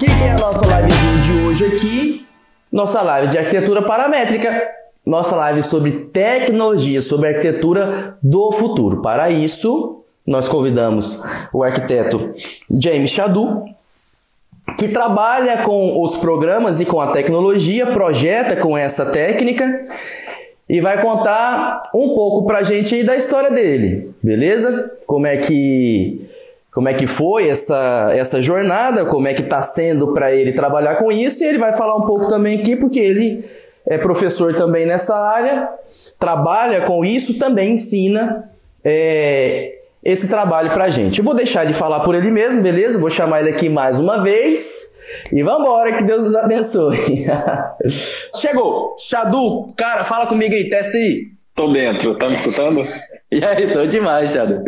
que, é a nossa livezinha de hoje aqui? Nossa live de arquitetura paramétrica. Nossa live sobre tecnologia, sobre arquitetura do futuro. Para isso, nós convidamos o arquiteto James Chadu, que trabalha com os programas e com a tecnologia, projeta com essa técnica e vai contar um pouco pra gente da história dele, beleza? Como é que como é que foi essa, essa jornada, como é que está sendo para ele trabalhar com isso, e ele vai falar um pouco também aqui, porque ele é professor também nessa área, trabalha com isso, também ensina é, esse trabalho para gente. Eu vou deixar ele falar por ele mesmo, beleza? Vou chamar ele aqui mais uma vez. E vamos embora, que Deus nos abençoe. Chegou! Xadu, cara, fala comigo aí, testa aí. Tô dentro, tá me escutando? E aí, tô demais, Xadu.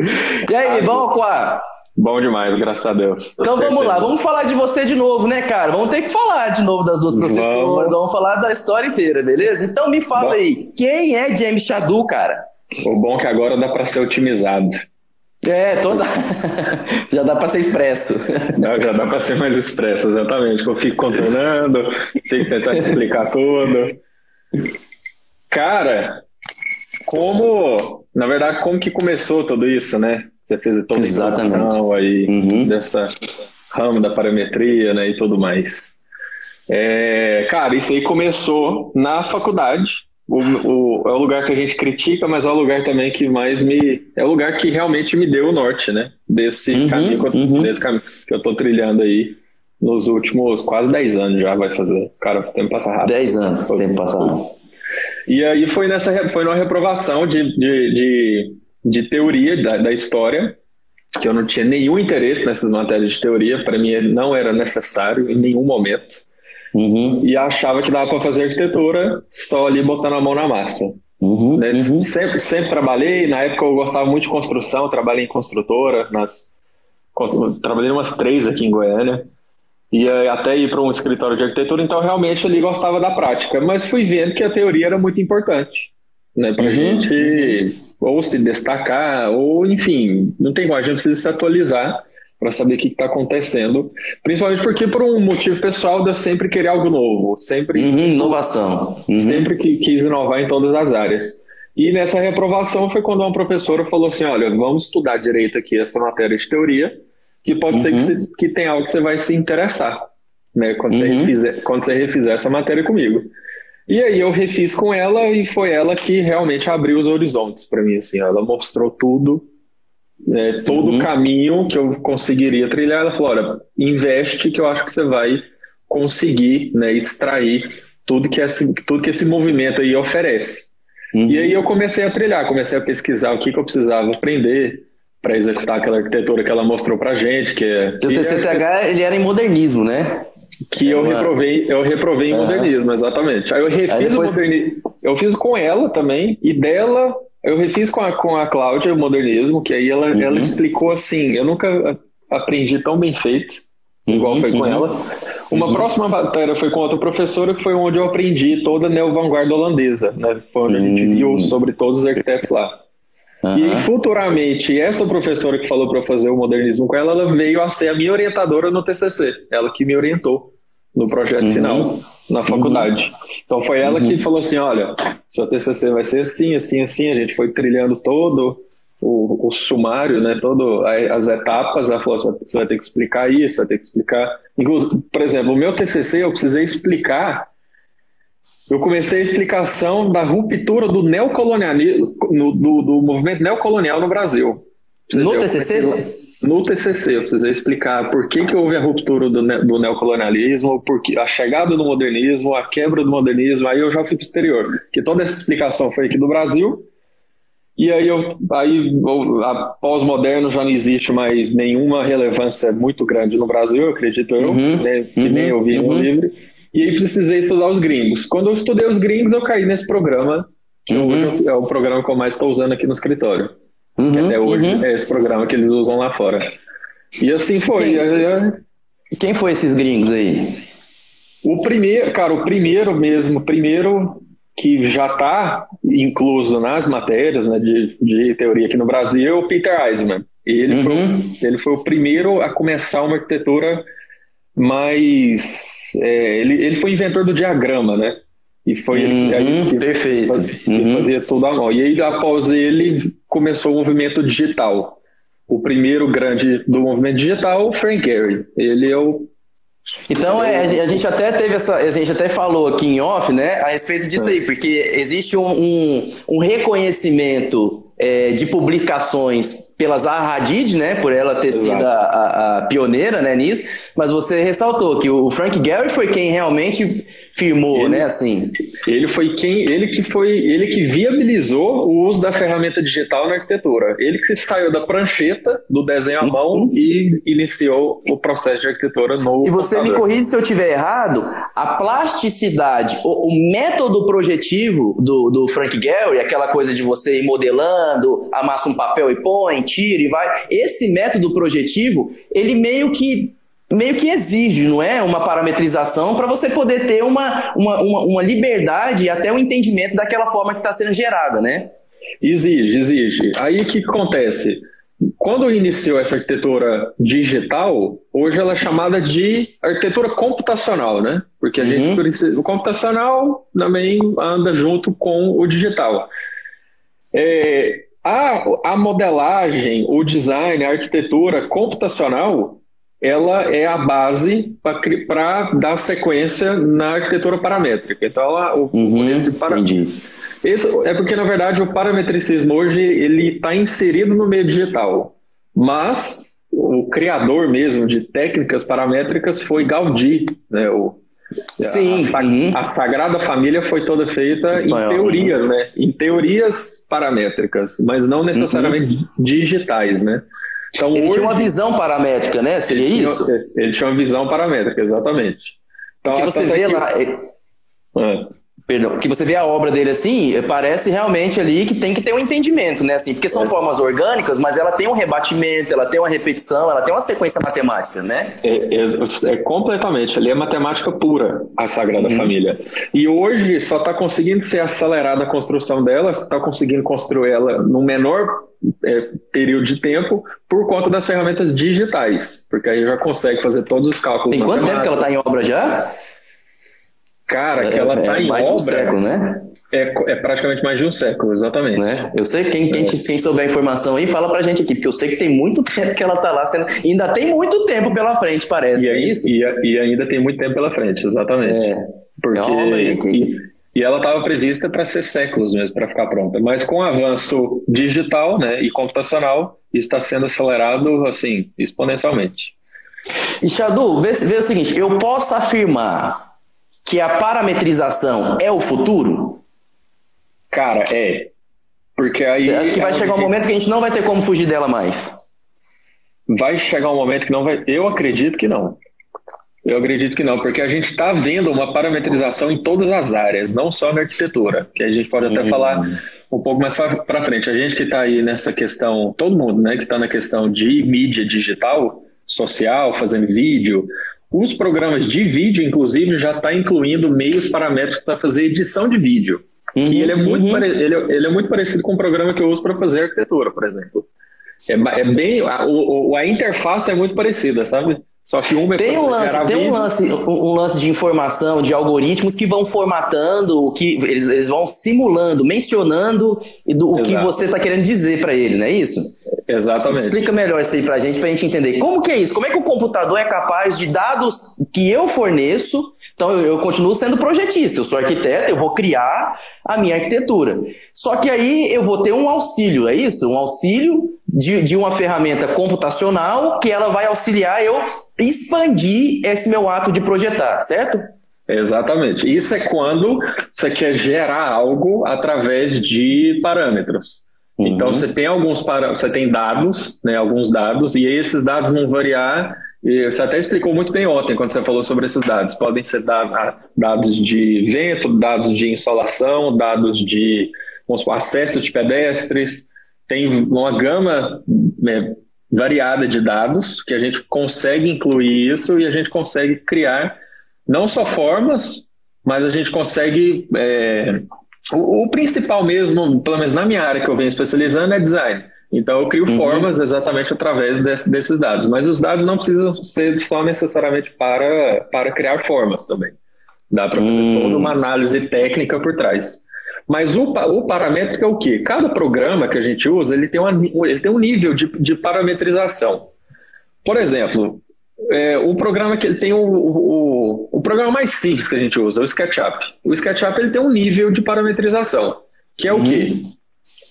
E aí, vamos com a Bom demais, graças a Deus. Então vamos lá, vamos falar de você de novo, né, cara? Vamos ter que falar de novo das duas professoras, vamos, vamos falar da história inteira, beleza? Então me fala bom. aí, quem é James Chadu, cara? O bom é que agora dá para ser otimizado. É, toda. já dá para ser expresso. Não, já dá para ser mais expresso, exatamente. Eu fico controlando, tenho que tentar explicar tudo. Cara, como. Na verdade, como que começou tudo isso, né? Você fez toda a introdução aí uhum. dessa ramo da parametria né, e tudo mais. É, cara, isso aí começou na faculdade. O, o, é o lugar que a gente critica, mas é o lugar também que mais me. É o lugar que realmente me deu o norte, né? Desse, uhum, caminho, que eu, uhum. desse caminho que eu tô trilhando aí nos últimos quase 10 anos já vai fazer. Cara, o tempo passa rápido. 10 anos, o tempo passa rápido. E aí foi nessa foi numa reprovação de, de, de de teoria da, da história, que eu não tinha nenhum interesse nessas matérias de teoria, para mim não era necessário em nenhum momento. Uhum. E achava que dava para fazer arquitetura só ali botando a mão na massa. Uhum, né? uhum. Sempre, sempre trabalhei, na época eu gostava muito de construção, trabalhei em construtora, nas, trabalhei em umas três aqui em Goiânia, e até ir para um escritório de arquitetura, então realmente ali gostava da prática, mas fui vendo que a teoria era muito importante né, para a uhum. gente ou se destacar, ou enfim, não tem como, a gente precisa se atualizar para saber o que está acontecendo, principalmente porque por um motivo pessoal de eu sempre querer algo novo, sempre uhum, inovação, uhum. sempre que quis inovar em todas as áreas. E nessa reprovação foi quando uma professora falou assim, olha, vamos estudar direito aqui essa matéria de teoria, que pode ser que, uhum. que tem algo que você vai se interessar, né, quando, você uhum. refizer, quando você refizer essa matéria comigo. E aí eu refiz com ela e foi ela que realmente abriu os horizontes para mim, assim, ela mostrou tudo, né, todo uhum. o caminho que eu conseguiria trilhar. Ela falou, olha, investe que eu acho que você vai conseguir né, extrair tudo que, esse, tudo que esse movimento aí oferece. Uhum. E aí eu comecei a trilhar, comecei a pesquisar o que, que eu precisava aprender para executar aquela arquitetura que ela mostrou para gente, que é... O TCTH, ele era em modernismo, né? Que eu reprovei, eu reprovei em modernismo, exatamente. Aí eu refiz Aí depois... o modernismo. Eu fiz com ela também, e dela eu refiz com a, com a Cláudia o modernismo, que aí ela, uhum. ela explicou assim, eu nunca aprendi tão bem feito, igual uhum, foi com uhum. ela. Uma uhum. próxima matéria foi com outra professora, que foi onde eu aprendi toda a neo-vanguarda holandesa, né? Foi onde a gente viu hum. sobre todos os arquitetos lá. Uhum. E futuramente, essa professora que falou para fazer o modernismo com ela, ela veio a ser a minha orientadora no TCC. Ela que me orientou no projeto uhum. final na faculdade. Uhum. Então foi ela que uhum. falou assim: olha, seu TCC vai ser assim, assim, assim. A gente foi trilhando todo o, o sumário, né? Todo as etapas. Ela falou: você vai ter que explicar isso, vai ter que explicar. Por exemplo, o meu TCC eu precisei explicar eu comecei a explicação da ruptura do neocolonialismo, do, do movimento neocolonial no Brasil. No TCC? No TCC, eu precisei explicar por que, que houve a ruptura do, do neocolonialismo, porque a chegada do modernismo, a quebra do modernismo, aí eu já fui para o exterior. Que toda essa explicação foi aqui do Brasil, e aí, eu, aí a pós-moderno já não existe mais nenhuma relevância muito grande no Brasil, acredito eu, uhum, né, que uhum, nem eu vi uhum. no livro. E aí precisei estudar os gringos. Quando eu estudei os gringos, eu caí nesse programa, que uhum. hoje é o programa que eu mais estou usando aqui no escritório. Uhum, até hoje uhum. é esse programa que eles usam lá fora. E assim foi. Quem, Quem foi esses gringos aí? O primeiro, cara, o primeiro mesmo, primeiro que já está incluso nas matérias né, de, de teoria aqui no Brasil é o Peter Eisenman. Ele, uhum. foi, ele foi o primeiro a começar uma arquitetura mas é, ele, ele foi inventor do diagrama, né? E foi uhum, aí que, perfeito. Ele uhum. fazia tudo à mão. E aí, após ele, começou o movimento digital. O primeiro grande do movimento digital, Frank Gehry. Ele é o então é, a gente até teve essa, a gente até falou aqui em off, né, a respeito disso aí, porque existe um, um, um reconhecimento é, de publicações pela Zaha Hadid, né, por ela ter Exato. sido a, a, a, pioneira, né, nisso, mas você ressaltou que o Frank Gehry foi quem realmente firmou, ele, né, assim. Ele foi quem, ele que foi, ele que viabilizou o uso da ferramenta digital na arquitetura. Ele que saiu da prancheta do desenho à mão uhum. e iniciou o processo de arquitetura no E você computador. me corrige se eu estiver errado, a plasticidade, o, o método projetivo do, do Frank Gehry, aquela coisa de você ir modelando, amassa um papel e põe, tira e vai. Esse método projetivo, ele meio que meio que exige, não é? Uma parametrização para você poder ter uma, uma, uma, uma, liberdade e até um entendimento daquela forma que está sendo gerada, né? Exige, exige. Aí o que acontece? Quando iniciou essa arquitetura digital, hoje ela é chamada de arquitetura computacional, né? Porque a uhum. gente, o computacional também anda junto com o digital. É, a, a modelagem, o design, a arquitetura computacional, ela é a base para dar sequência na arquitetura paramétrica. Então, ela, o, uhum, esse para... Esse, é porque, na verdade, o parametricismo hoje ele está inserido no meio digital. Mas o criador mesmo de técnicas paramétricas foi Gaudí, né? O, Sim, a, uhum. a, Sagrada Família foi toda feita Espanhol, em teorias, né? Em teorias paramétricas, mas não necessariamente uhum. digitais, né? Então, ele hoje, tinha uma visão paramétrica, né? Seria ele isso? Tinha, ele tinha uma visão paramétrica, exatamente. Então, Porque você vê lá. Ah. Perdão, que você vê a obra dele assim, parece realmente ali que tem que ter um entendimento, né? Assim, porque são é. formas orgânicas, mas ela tem um rebatimento, ela tem uma repetição, ela tem uma sequência matemática, né? É, é, é completamente, ali é matemática pura, a Sagrada uhum. Família. E hoje só está conseguindo ser acelerada a construção dela, está conseguindo construir ela no menor é, período de tempo por conta das ferramentas digitais, porque aí já consegue fazer todos os cálculos. Tem quanto tempo que ela está em obra já? Cara, que ela está é, é em mais obra. De um século, né? É, é praticamente mais de um século, exatamente. Né? Eu sei quem, quem, quem souber a informação aí, fala pra gente aqui, porque eu sei que tem muito tempo que ela tá lá sendo. Ainda tem muito tempo pela frente, parece. E, é isso? E, e, ainda tem muito tempo pela frente, exatamente. É. Porque, é e, e ela estava prevista para ser séculos mesmo, para ficar pronta. Mas com o avanço digital né, e computacional, isso está sendo acelerado assim, exponencialmente. E Xadu, vê, vê o seguinte: eu posso afirmar que a parametrização é o futuro? Cara, é. Porque aí. Acho que vai chegar um momento que a gente não vai ter como fugir dela mais. Vai chegar um momento que não vai. Eu acredito que não. Eu acredito que não, porque a gente está vendo uma parametrização em todas as áreas, não só na arquitetura, que a gente pode até uhum. falar um pouco mais para frente. A gente que está aí nessa questão, todo mundo, né, que está na questão de mídia digital, social, fazendo vídeo, os programas de vídeo, inclusive, já está incluindo meios paramétricos para fazer edição de vídeo. Uhum, que ele é, muito uhum. ele, é, ele é muito parecido com o programa que eu uso para fazer arquitetura, por exemplo. É, é bem. A, o, a interface é muito parecida, sabe? Só que uma é tem um lance, tem um lance, um lance de informação, de algoritmos que vão formatando, que eles, eles vão simulando, mencionando do, o que você está querendo dizer para ele, não é isso? Exatamente. Explica melhor isso aí para a gente, para a gente entender. Como que é isso? Como é que o computador é capaz de dados que eu forneço então eu, eu, continuo sendo projetista, eu sou arquiteto, eu vou criar a minha arquitetura. Só que aí eu vou ter um auxílio, é isso? Um auxílio de, de uma ferramenta computacional que ela vai auxiliar eu expandir esse meu ato de projetar, certo? Exatamente. Isso é quando você quer gerar algo através de parâmetros. Uhum. Então você tem alguns para... você tem dados, né, alguns dados, e esses dados vão variar. E você até explicou muito bem ontem quando você falou sobre esses dados. Podem ser dados de vento, dados de insolação, dados de supor, acesso de pedestres. Tem uma gama né, variada de dados que a gente consegue incluir isso e a gente consegue criar não só formas, mas a gente consegue é, o, o, principal mesmo, pelo menos na minha área que eu venho especializando, é design. Então eu crio uhum. formas exatamente através desse, desses dados. Mas os dados não precisam ser só necessariamente para, para criar formas também. Dá para fazer uhum. toda uma análise técnica por trás. Mas o, o paramétrico é o quê? Cada programa que a gente usa, ele tem, uma, ele tem um nível de, de parametrização. Por exemplo, é, o programa que ele tem o, o, o, programa mais simples que a gente usa, o SketchUp. O SketchUp ele tem um nível de parametrização, que é o quê?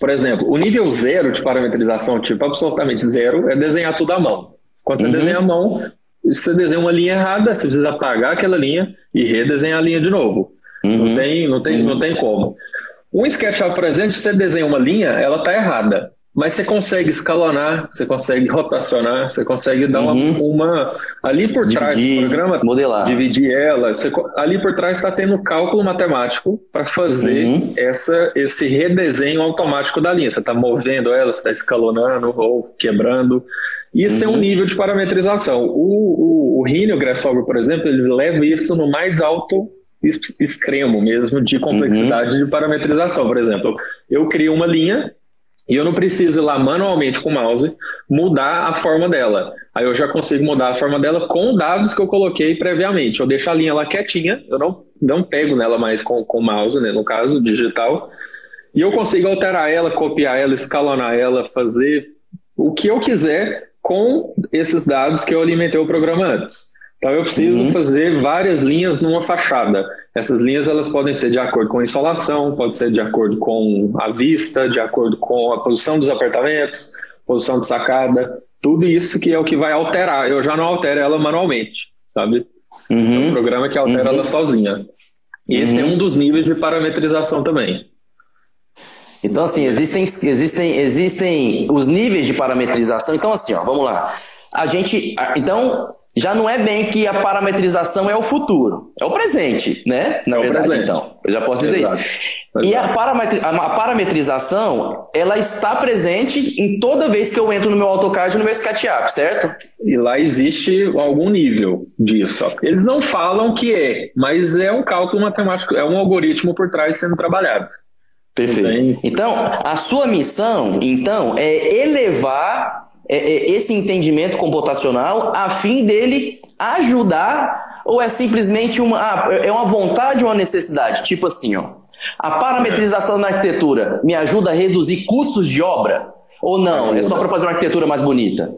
Por exemplo, o nível zero de parametrização, tipo absolutamente zero, é desenhar tudo à mão. Quando você uhum. desenha à mão, você desenha uma linha errada, você precisa apagar aquela linha e redesenhar a linha de novo. Uhum. Não, tem, não, tem, uhum. não tem como. Um SketchUp, por exemplo, se você desenha uma linha, ela está errada. Mas você consegue escalonar, você consegue rotacionar, você consegue dar uhum. uma, uma, Ali por dividir, trás do programa, modelar. dividir ela. Você, ali por trás está tendo cálculo matemático para fazer uhum. essa, esse redesenho automático da linha. Você está movendo ela, você está escalonando ou quebrando. Isso uhum. é um uhum. nível de parametrização. O, o, o Rhino Grasshopper, por exemplo, ele leva isso no mais alto extremo mesmo de complexidade uhum. de parametrização. Por exemplo, eu crio uma linha e eu não preciso ir lá manualmente com o mouse mudar a forma dela. Aí eu já consigo mudar a forma dela com dados que eu coloquei previamente. Eu deixo a linha lá quietinha, eu não, não pego nela mais com, com o mouse, né, no caso, digital. E eu consigo alterar ela, copiar ela, escalonar ela, fazer o que eu quiser com esses dados que eu alimentei o programa antes. Então eu preciso uhum. fazer várias linhas numa fachada. Essas linhas elas podem ser de acordo com a insolação, pode ser de acordo com a vista, de acordo com a posição dos apartamentos, posição de sacada, tudo isso que é o que vai alterar. Eu já não altero ela manualmente, sabe? Uhum. É um programa que altera uhum. ela sozinha. E esse é uhum. um dos níveis de parametrização também. Então, assim, existem, existem, existem os níveis de parametrização. Então, assim, ó, vamos lá. A gente. Então, já não é bem que a parametrização é o futuro, é o presente, né? Na é verdade, presente. então. Eu já posso dizer Exato. isso. E a, parametri a parametrização, ela está presente em toda vez que eu entro no meu AutoCAD e no meu SketchUp, certo? E lá existe algum nível disso. Eles não falam que é, mas é um cálculo matemático, é um algoritmo por trás sendo trabalhado. Perfeito. Então, a sua missão, então, é elevar esse entendimento computacional a fim dele ajudar ou é simplesmente uma, ah, é uma vontade ou uma necessidade? Tipo assim, ó, a parametrização na arquitetura me ajuda a reduzir custos de obra? Ou não? Ajuda. É só para fazer uma arquitetura mais bonita?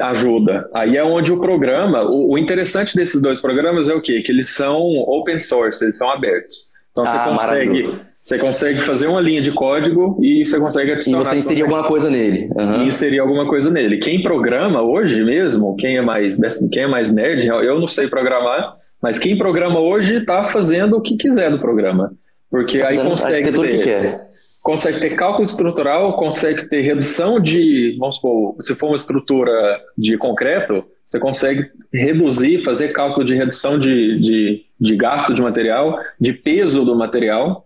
Ajuda. Aí é onde o programa, o, o, interessante desses dois programas é o quê? Que eles são open source, eles são abertos. Então ah, você consegue você consegue fazer uma linha de código e você consegue adicionar. E você inserir alguma coisa nele. Uhum. E inserir alguma coisa nele. Quem programa hoje mesmo, quem é mais, quem é mais nerd, eu não sei programar, mas quem programa hoje está fazendo o que quiser do programa. Porque aí consegue ter, consegue ter cálculo estrutural, consegue ter redução de, vamos supor, se for uma estrutura de concreto, você consegue reduzir, fazer cálculo de redução de, de, de gasto de material, de peso do material,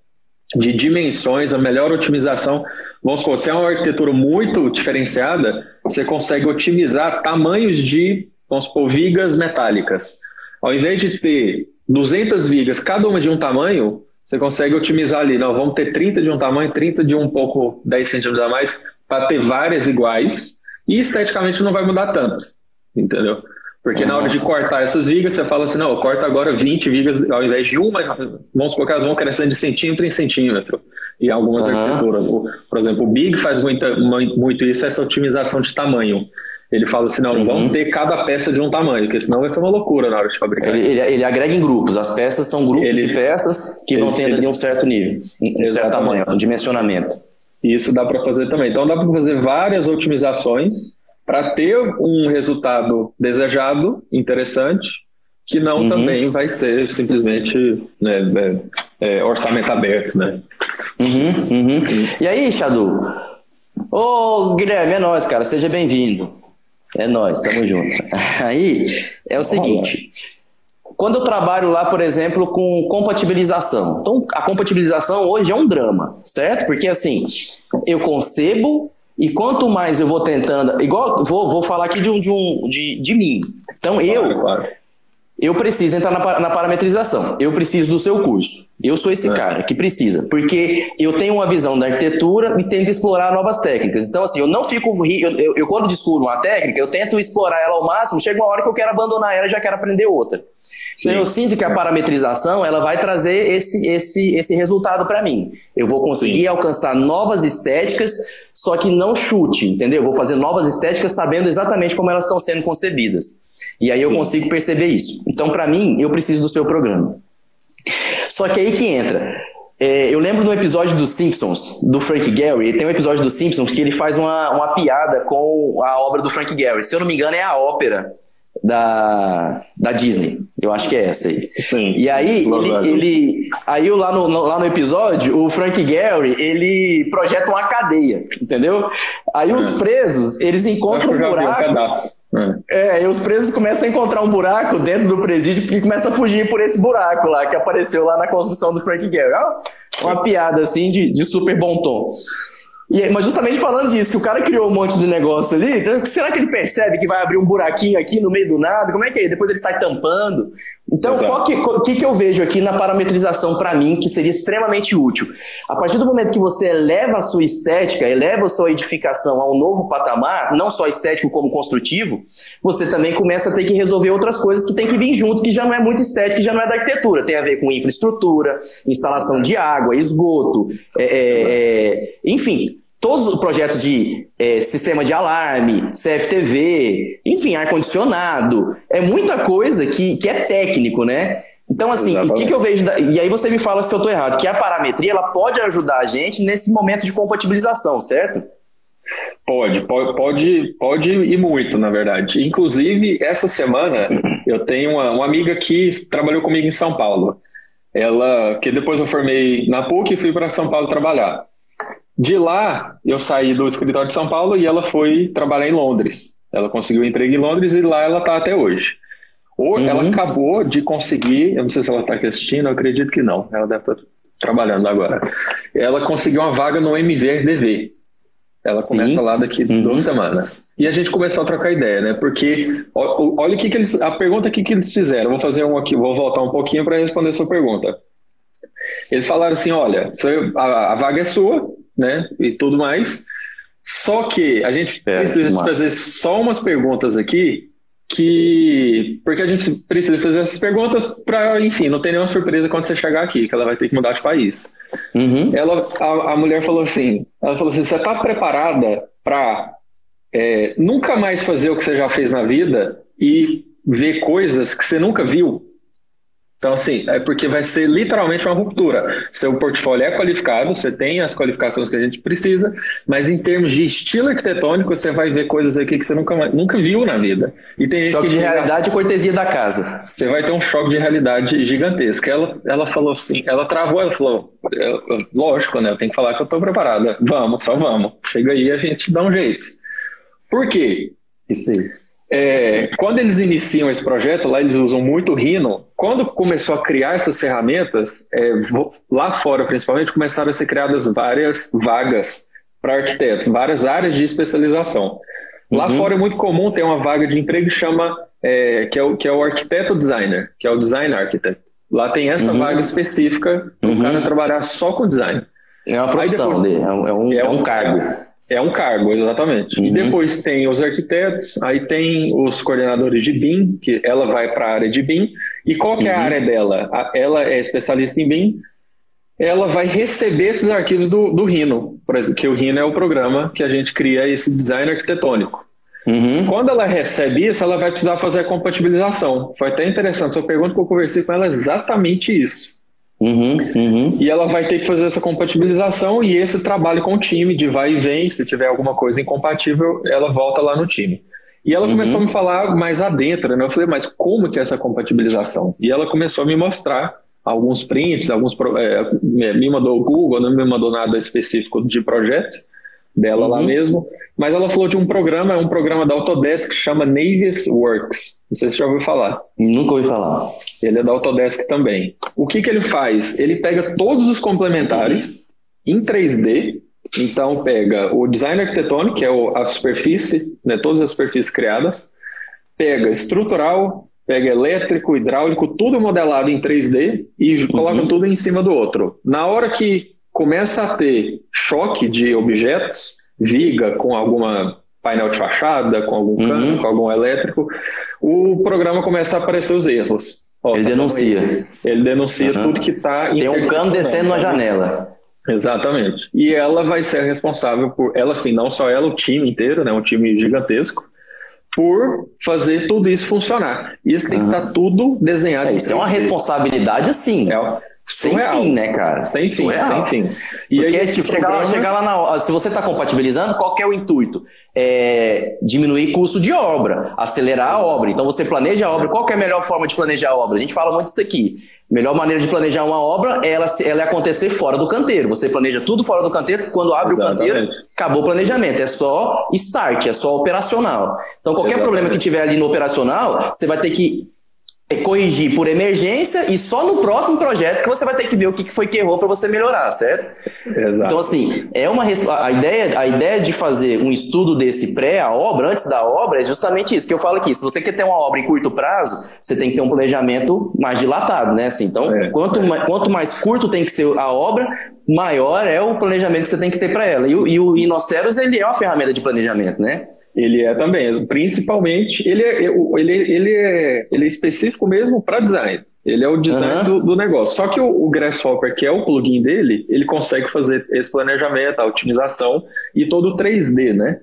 de dimensões, a melhor otimização. Vamos supor, se é uma arquitetura muito diferenciada, você consegue otimizar tamanhos de, vamos supor, vigas metálicas. Ao invés de ter 200 vigas, cada uma de um tamanho, você consegue otimizar ali. Não, vamos ter 30 de um tamanho, 30 de um pouco, 10 centímetros a mais, para ter várias iguais. E esteticamente não vai mudar tanto, entendeu? Porque na hora de cortar essas vigas, você fala assim, não, eu corto agora 20 vigas ao invés de uma, vamos que elas vão crescendo de centímetro em centímetro. E algumas uhum. arquiteturas, por exemplo, o Big faz muita, muito isso, essa otimização de tamanho. Ele fala assim, não, uhum. vamos ter cada peça de um tamanho, porque senão vai ser uma loucura na hora de fabricar. Ele, ele, ele agrega em grupos, as peças são grupos ele, de peças que vão tendo ali um certo nível, um certo tamanho, um dimensionamento. Isso dá para fazer também. Então dá para fazer várias otimizações para ter um resultado desejado, interessante, que não uhum. também vai ser simplesmente né, é, é, orçamento aberto, né? Uhum, uhum. E aí, Xadu? Ô, Guilherme, é nós, cara, seja bem-vindo. É nós, tamo junto. Aí, é o seguinte, quando eu trabalho lá, por exemplo, com compatibilização, então a compatibilização hoje é um drama, certo? Porque assim, eu concebo e quanto mais eu vou tentando, igual vou, vou falar aqui de um, de, um de, de mim. Então claro, eu claro. eu preciso entrar na, na, parametrização, eu preciso do seu curso. Eu sou esse é. cara que precisa, porque eu tenho uma visão da arquitetura e tento explorar novas técnicas. Então, assim, eu não fico. Eu, eu, eu quando descubro uma técnica, eu tento explorar ela ao máximo, chega uma hora que eu quero abandonar ela e já quero aprender outra. Então, eu sinto que a parametrização ela vai trazer esse, esse, esse resultado para mim. Eu vou conseguir Sim. alcançar novas estéticas, só que não chute, entendeu? Eu vou fazer novas estéticas sabendo exatamente como elas estão sendo concebidas. E aí eu Sim. consigo perceber isso. Então, para mim, eu preciso do seu programa. Só que aí que entra. É, eu lembro do episódio dos Simpsons, do Frank Gehry. Tem um episódio dos Simpsons que ele faz uma, uma piada com a obra do Frank Gehry. Se eu não me engano, é a ópera da, da Disney. Eu acho que é essa aí. Sim, e aí, ele, ele, aí lá no, no, lá no episódio, o Frank Gehry, ele projeta uma cadeia, entendeu? Aí os é. presos, eles encontram um buraco. É, e os presos começam a encontrar um buraco dentro do presídio e começam a fugir por esse buraco lá que apareceu lá na construção do Frank Gehry. Uma piada assim de, de super bom tom. E, mas justamente falando disso, que o cara criou um monte de negócio ali, então, será que ele percebe que vai abrir um buraquinho aqui no meio do nada? Como é que é? Depois ele sai tampando. Então, o que, que, que eu vejo aqui na parametrização para mim que seria extremamente útil? A partir do momento que você eleva a sua estética, eleva a sua edificação a um novo patamar, não só estético como construtivo, você também começa a ter que resolver outras coisas que tem que vir junto, que já não é muito estética, já não é da arquitetura. Tem a ver com infraestrutura, instalação de água, esgoto, é, é, é, enfim, todos os projetos de é, sistema de alarme, CFTV, enfim, ar-condicionado, é muita coisa que, que é técnico, né? Então, assim, o que, que eu vejo. Da... E aí você me fala se eu estou errado, que a parametria ela pode ajudar a gente nesse momento de compatibilização, certo? Pode, pode, pode, pode e muito, na verdade. Inclusive, essa semana eu tenho uma, uma amiga que trabalhou comigo em São Paulo. Ela, que depois eu formei na PUC e fui para São Paulo trabalhar. De lá, eu saí do escritório de São Paulo e ela foi trabalhar em Londres. Ela conseguiu um emprego em Londres e lá ela está até hoje. Ou uhum. ela acabou de conseguir, eu não sei se ela está aqui assistindo, eu acredito que não, ela deve estar tá trabalhando agora. Ela conseguiu uma vaga no MVRDV. Ela começa Sim. lá daqui uhum. duas semanas. E a gente começou a trocar ideia, né? Porque olha o que, que eles. A pergunta aqui que eles fizeram. Vou fazer um aqui, vou voltar um pouquinho para responder a sua pergunta. Eles falaram assim: olha, a, a vaga é sua, né? E tudo mais. Só que a gente é, precisa fazer só umas perguntas aqui que porque a gente precisa fazer essas perguntas para, enfim, não ter nenhuma surpresa quando você chegar aqui, que ela vai ter que mudar de país. Uhum. Ela, a, a, mulher falou assim, ela falou assim, você está preparada para é, nunca mais fazer o que você já fez na vida e ver coisas que você nunca viu? Então, assim, é porque vai ser literalmente uma ruptura. Seu portfólio é qualificado, você tem as qualificações que a gente precisa, mas em termos de estilo arquitetônico, você vai ver coisas aqui que você nunca, nunca viu na vida. E tem choque de realidade e cortesia da casa. Você vai ter um choque de realidade gigantesco. Ela, ela falou assim, ela travou, ela falou, lógico, né? Eu tenho que falar que eu estou preparada. Vamos, só vamos. Chega aí a gente dá um jeito. Por quê? Isso aí. É, quando eles iniciam esse projeto, lá eles usam muito Rhino. Quando começou a criar essas ferramentas, é, lá fora principalmente, começaram a ser criadas várias vagas para arquitetos, várias áreas de especialização. Lá uhum. fora é muito comum ter uma vaga de emprego que chama é, que, é o, que é o arquiteto designer, que é o design architect. Lá tem essa uhum. vaga específica para o uhum. cara trabalhar só com design. É uma profissão, depois, é, um, é, um, é um cargo. É um cargo, exatamente. Uhum. E depois tem os arquitetos, aí tem os coordenadores de BIM, que ela vai para a área de BIM. E qual que é a uhum. área dela? Ela é especialista em BIM. Ela vai receber esses arquivos do, do Rhino, por exemplo, que o Rhino é o programa que a gente cria esse design arquitetônico. Uhum. Quando ela recebe isso, ela vai precisar fazer a compatibilização. Foi até interessante, sua pergunta que eu conversei com ela é exatamente isso. Uhum, uhum. E ela vai ter que fazer essa compatibilização e esse trabalho com o time de vai e vem. Se tiver alguma coisa incompatível, ela volta lá no time. E ela uhum. começou a me falar mais adentro, né? Eu falei, mas como que é essa compatibilização? E ela começou a me mostrar alguns prints, alguns é, me mandou o Google, não me mandou nada específico de projeto dela lá uhum. mesmo. Mas ela falou de um programa, é um programa da Autodesk que chama Navis Works. Não sei se você já ouviu falar. Nunca ouvi falar. Ele é da Autodesk também. O que, que ele faz? Ele pega todos os complementares em 3D. Então, pega o design arquitetônico, que é a superfície, né, todas as superfícies criadas. Pega estrutural, pega elétrico, hidráulico, tudo modelado em 3D e uhum. coloca tudo em cima do outro. Na hora que começa a ter choque de objetos, viga com alguma painel de fachada, com algum cano, uhum. com algum elétrico, o programa começa a aparecer os erros. Ó, ele, tá denuncia. ele denuncia. Uhum. tudo que está Tem um cano descendo na janela. Exatamente. E ela vai ser responsável por, ela sim, não só ela, o time inteiro, né, um time gigantesco, por fazer tudo isso funcionar. Isso tem que estar tá tudo desenhado. É, isso é uma responsabilidade, sim. É, sem Surreal. fim, né, cara? Sem fim, Surreal. sem fim. E Porque, aí, tipo, chegar, lá, chegar lá na se você está compatibilizando, qual que é o intuito? É diminuir custo de obra, acelerar a obra. Então você planeja a obra. Qual que é a melhor forma de planejar a obra? A gente fala muito disso aqui. Melhor maneira de planejar uma obra é ela, ela é acontecer fora do canteiro. Você planeja tudo fora do canteiro, quando abre Exatamente. o canteiro, acabou o planejamento. É só start, é só operacional. Então, qualquer Exatamente. problema que tiver ali no operacional, você vai ter que é corrigir por emergência e só no próximo projeto que você vai ter que ver o que foi que errou para você melhorar, certo? Exato. Então, assim, é uma a ideia, a ideia de fazer um estudo desse pré, a obra, antes da obra, é justamente isso que eu falo aqui. Se você quer ter uma obra em curto prazo, você tem que ter um planejamento mais dilatado, né? Assim, então, é. quanto, mais, quanto mais curto tem que ser a obra, maior é o planejamento que você tem que ter para ela. E, e o Inoceros, ele é uma ferramenta de planejamento, né? Ele é também, principalmente, ele é, ele, ele é, ele é específico mesmo para design. Ele é o design uhum. do, do, negócio. Só que o, o, Grasshopper, que é o plugin dele, ele consegue fazer esse planejamento, a otimização e todo o 3D, né?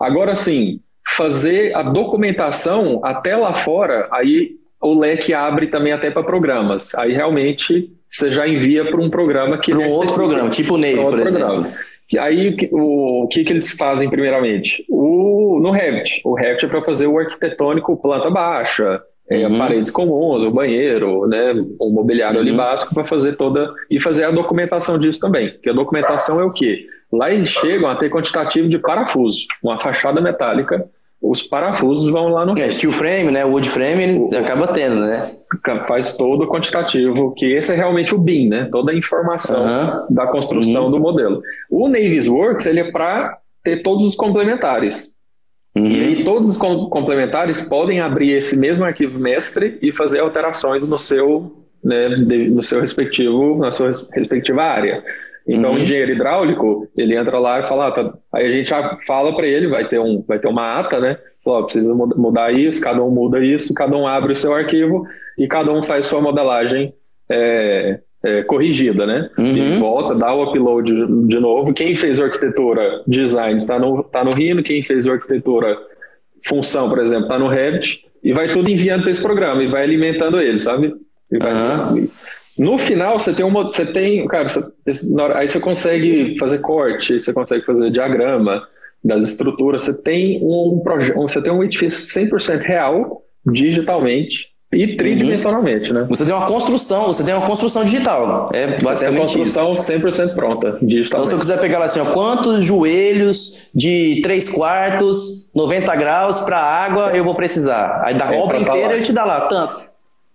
Agora sim, fazer a documentação até lá fora, aí o leque abre também até para programas. Aí realmente você já envia para um programa que. Para um outro programa, tipo o Nave, por programa. Aí o, o que, que eles fazem primeiramente? O, no Revit. O Revit é para fazer o arquitetônico planta baixa, é, uhum. paredes comuns, o banheiro, né, o mobiliário uhum. ali básico para fazer toda e fazer a documentação disso também. Que a documentação é o quê? Lá eles chegam a ter quantitativo de parafuso, uma fachada metálica os parafusos vão lá no. É, steel frame, né? Wood frame, eles o, acabam tendo, né? Faz todo o quantitativo, que esse é realmente o BIM, né? Toda a informação da construção uhum. do modelo. O Navisworks, ele é para ter todos os complementares. Uhum. E aí todos os complementares podem abrir esse mesmo arquivo mestre e fazer alterações no seu, né, no seu respectivo, na sua respectiva área. Então, uhum. o engenheiro hidráulico, ele entra lá e fala, ah, tá. aí a gente já fala para ele, vai ter, um, vai ter uma ata, né? Fala, precisa mudar isso, cada um muda isso, cada um abre o seu arquivo e cada um faz sua modelagem é, é, corrigida, né? Uhum. E volta, dá o upload de, novo. Quem fez arquitetura design está no, tá no Rhino, quem fez arquitetura função, por exemplo, está no Revit, e vai tudo enviando para esse programa e vai alimentando ele, sabe? E vai, uhum. No final, você tem uma. Você tem. Cara, você, aí você consegue fazer corte, você consegue fazer diagrama das estruturas, você tem um projeto, você tem um edifício 100% real, digitalmente, e tridimensionalmente, uhum. né? Você tem uma construção, você tem uma construção digital. É basicamente você tem uma construção isso. 100% pronta, digitalmente. Então, se eu quiser pegar lá assim, ó, quantos joelhos de 3 quartos, 90 graus para água eu vou precisar? Aí da é, obra tá inteira ele te dá lá, tantos.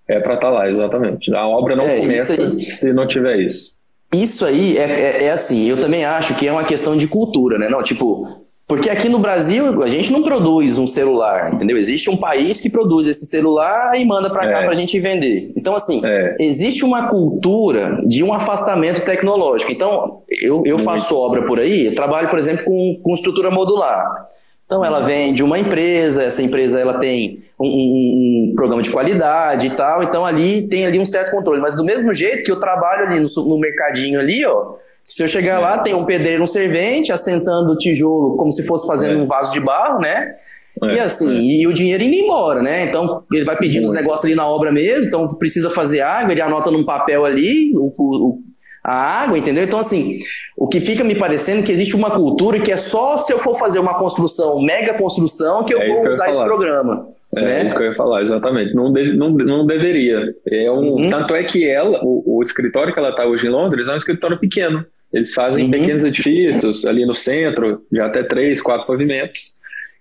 É para estar tá lá, exatamente. A obra não é, começa se não tiver isso. Isso aí é, é, é, assim, eu também acho que é uma questão de cultura, né? Não, tipo, porque aqui no Brasil a gente não produz um celular, entendeu? Existe um país que produz esse celular e manda para cá é. para a gente vender. Então, assim, é. existe uma cultura de um afastamento tecnológico. Então, eu, eu faço obra por aí, eu trabalho, por exemplo, com, com estrutura modular. Então ela vem de uma empresa, essa empresa ela tem um, um, um, programa de qualidade e tal, então ali tem ali um certo controle. Mas do mesmo jeito que eu trabalho ali no, no mercadinho ali, ó, se eu chegar lá, tem um pedreiro, um servente, assentando o tijolo como se fosse fazendo é. um vaso de barro, né? É, e assim, é. e o dinheiro indo embora, né? Então ele vai pedindo os negócios ali na obra mesmo, então precisa fazer água, ele anota num papel ali o, o, a água, entendeu? Então, assim, o que fica me parecendo é que existe uma cultura que é só se eu for fazer uma construção, mega construção, que eu é vou usar eu esse programa. É né? isso que eu ia falar, exatamente. Não, de, não, não deveria. É um, uhum. Tanto é que ela, o, o escritório que ela está hoje em Londres, é um escritório pequeno. Eles fazem uhum. pequenos edifícios ali no centro, de até três, quatro pavimentos,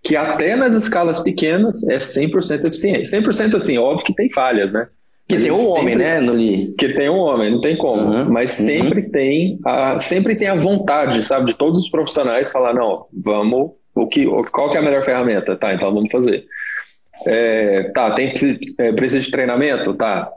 que até nas escalas pequenas é 100% eficiente. 100% assim, óbvio que tem falhas, né? Que tem um homem, né, no li. Que tem um homem, não tem como. Uhum, mas sempre uhum. tem a, sempre tem a vontade, sabe, de todos os profissionais falar, não, vamos, o que, qual que é a melhor ferramenta? Tá, então vamos fazer. É, tá, tem é, precisa de treinamento? Tá.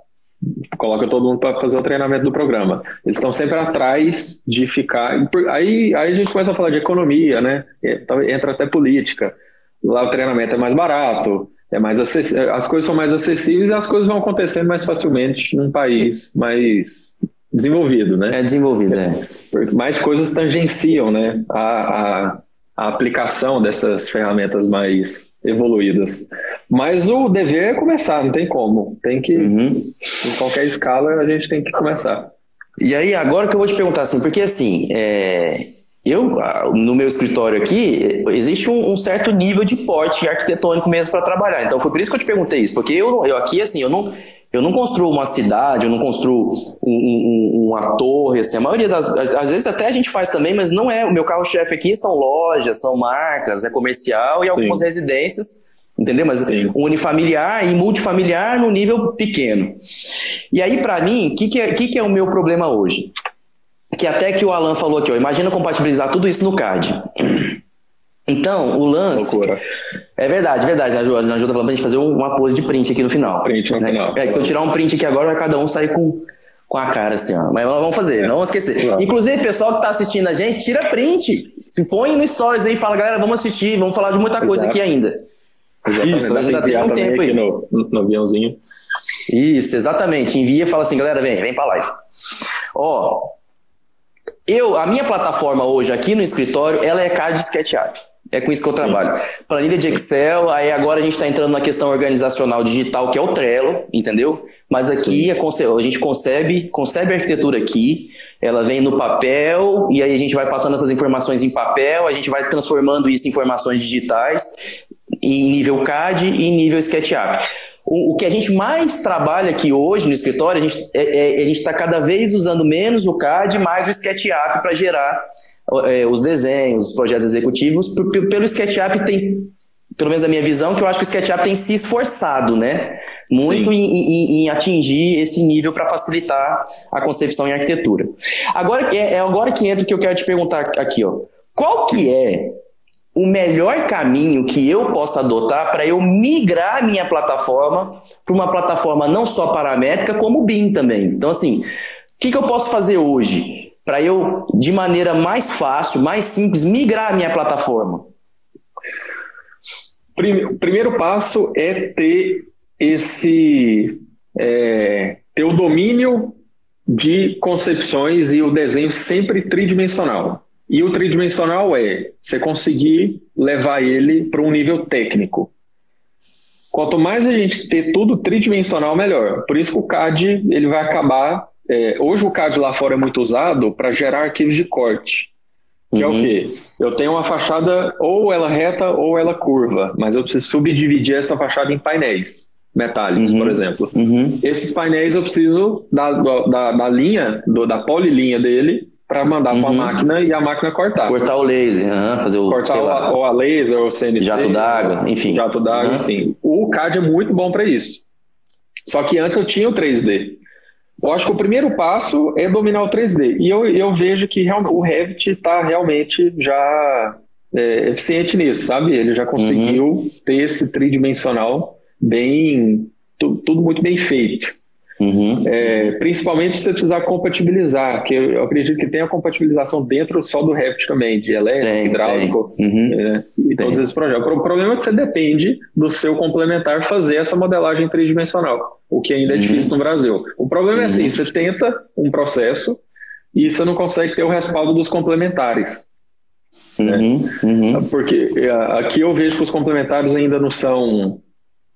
Coloca todo mundo para fazer o treinamento do programa. Eles estão sempre atrás de ficar. Aí, aí a gente começa a falar de economia, né? Entra até política. Lá o treinamento é mais barato, é mais acess... as coisas são mais acessíveis e as coisas vão acontecendo mais facilmente num país mais desenvolvido, né? É desenvolvido, é. Mais coisas tangenciam, né? A, a, a aplicação dessas ferramentas mais evoluídas. Mas o dever é começar, não tem como. Tem que, uhum. em qualquer escala, a gente tem que começar. E aí, agora que eu vou te perguntar assim, porque assim, é, eu, no meu escritório aqui, existe um, um certo nível de porte arquitetônico mesmo para trabalhar. Então foi por isso que eu te perguntei isso, porque eu, eu aqui, assim, eu não, eu não construo uma cidade, eu não construo um, um, uma torre, assim, a maioria das, às vezes até a gente faz também, mas não é, o meu carro-chefe aqui são lojas, são marcas, é comercial e Sim. algumas residências, entendeu? Mas Sim. unifamiliar e multifamiliar no nível pequeno. E aí, para mim, o que, que, é, que, que é o meu problema hoje? Que até que o Alan falou aqui, ó, imagina compatibilizar tudo isso no CAD. Então, o lance. Loucura. É verdade, verdade. Na ajuda, na ajuda pra gente fazer uma pose de print aqui no final. Print no né? final. É que se eu tirar um print aqui agora, cada um sair com, com a cara assim, ó. Mas vamos fazer, é. não vamos esquecer. Claro. Inclusive, pessoal que tá assistindo a gente, tira print. Põe no stories aí e fala, galera, vamos assistir, vamos falar de muita coisa Exato. aqui ainda. Exatamente. Isso, ainda tem um tempo aí. No, no aviãozinho. Isso, exatamente. Envia e fala assim, galera, vem, vem pra live. Ó, eu, a minha plataforma hoje aqui no escritório, ela é CAD SketchUp. É com isso que eu trabalho. Planilha de Excel, aí agora a gente está entrando na questão organizacional digital, que é o Trello, entendeu? Mas aqui a, a gente concebe, concebe a arquitetura aqui, ela vem no papel, e aí a gente vai passando essas informações em papel, a gente vai transformando isso em informações digitais, em nível CAD e em nível SketchUp o, o, que a gente mais trabalha aqui hoje no escritório, a gente é, é, está cada vez usando menos o CAD, mais o SketchUp para gerar é, os desenhos, os projetos executivos. Pelo SketchUp tem, pelo menos a minha visão, que eu acho que o SketchUp tem se esforçado, né? Muito em, em, em, atingir esse nível para facilitar a concepção em arquitetura. Agora é, é agora que entra o que eu quero te perguntar aqui, ó. Qual que é o melhor caminho que eu possa adotar para eu migrar minha plataforma para uma plataforma não só paramétrica, como BIM também. Então, assim, o que, que eu posso fazer hoje para eu, de maneira mais fácil, mais simples, migrar a minha plataforma? O primeiro passo é ter esse é, ter o domínio de concepções e o desenho sempre tridimensional. E o tridimensional é você conseguir levar ele para um nível técnico. Quanto mais a gente ter tudo tridimensional, melhor. Por isso que o CAD ele vai acabar. É, hoje o CAD lá fora é muito usado para gerar arquivos de corte. Que uhum. é o uhum. quê? Eu tenho uma fachada ou ela reta ou ela curva, mas eu preciso subdividir essa fachada em painéis metálicos, uhum. por exemplo. Uhum. Esses painéis eu preciso da, da, da linha, do, da polilinha dele, para mandar uhum. para a máquina e a máquina cortar. Cortar o laser, uhum, fazer o cortar o, ou a laser ou o CNC, jato d'água, enfim. Jato d'água, uhum. enfim. O CAD é muito bom para isso. Só que antes eu tinha o 3D. Eu acho que o primeiro passo é dominar o 3D. E eu, eu vejo que o Revit está realmente já é, eficiente nisso, sabe? Ele já conseguiu uhum. ter esse tridimensional bem, tudo muito bem feito. Uhum. É, principalmente se você precisar compatibilizar, que eu acredito que tem a compatibilização dentro só do Revit também, de elétrico, tem, hidráulico. Uhum. É, e tem. todos esses projetos. O problema é que você depende do seu complementar fazer essa modelagem tridimensional, o que ainda é uhum. difícil no Brasil. O problema é assim, uhum. você tenta um processo e você não consegue ter o respaldo dos complementares. Né? Porque é, aqui eu vejo que os complementares ainda não são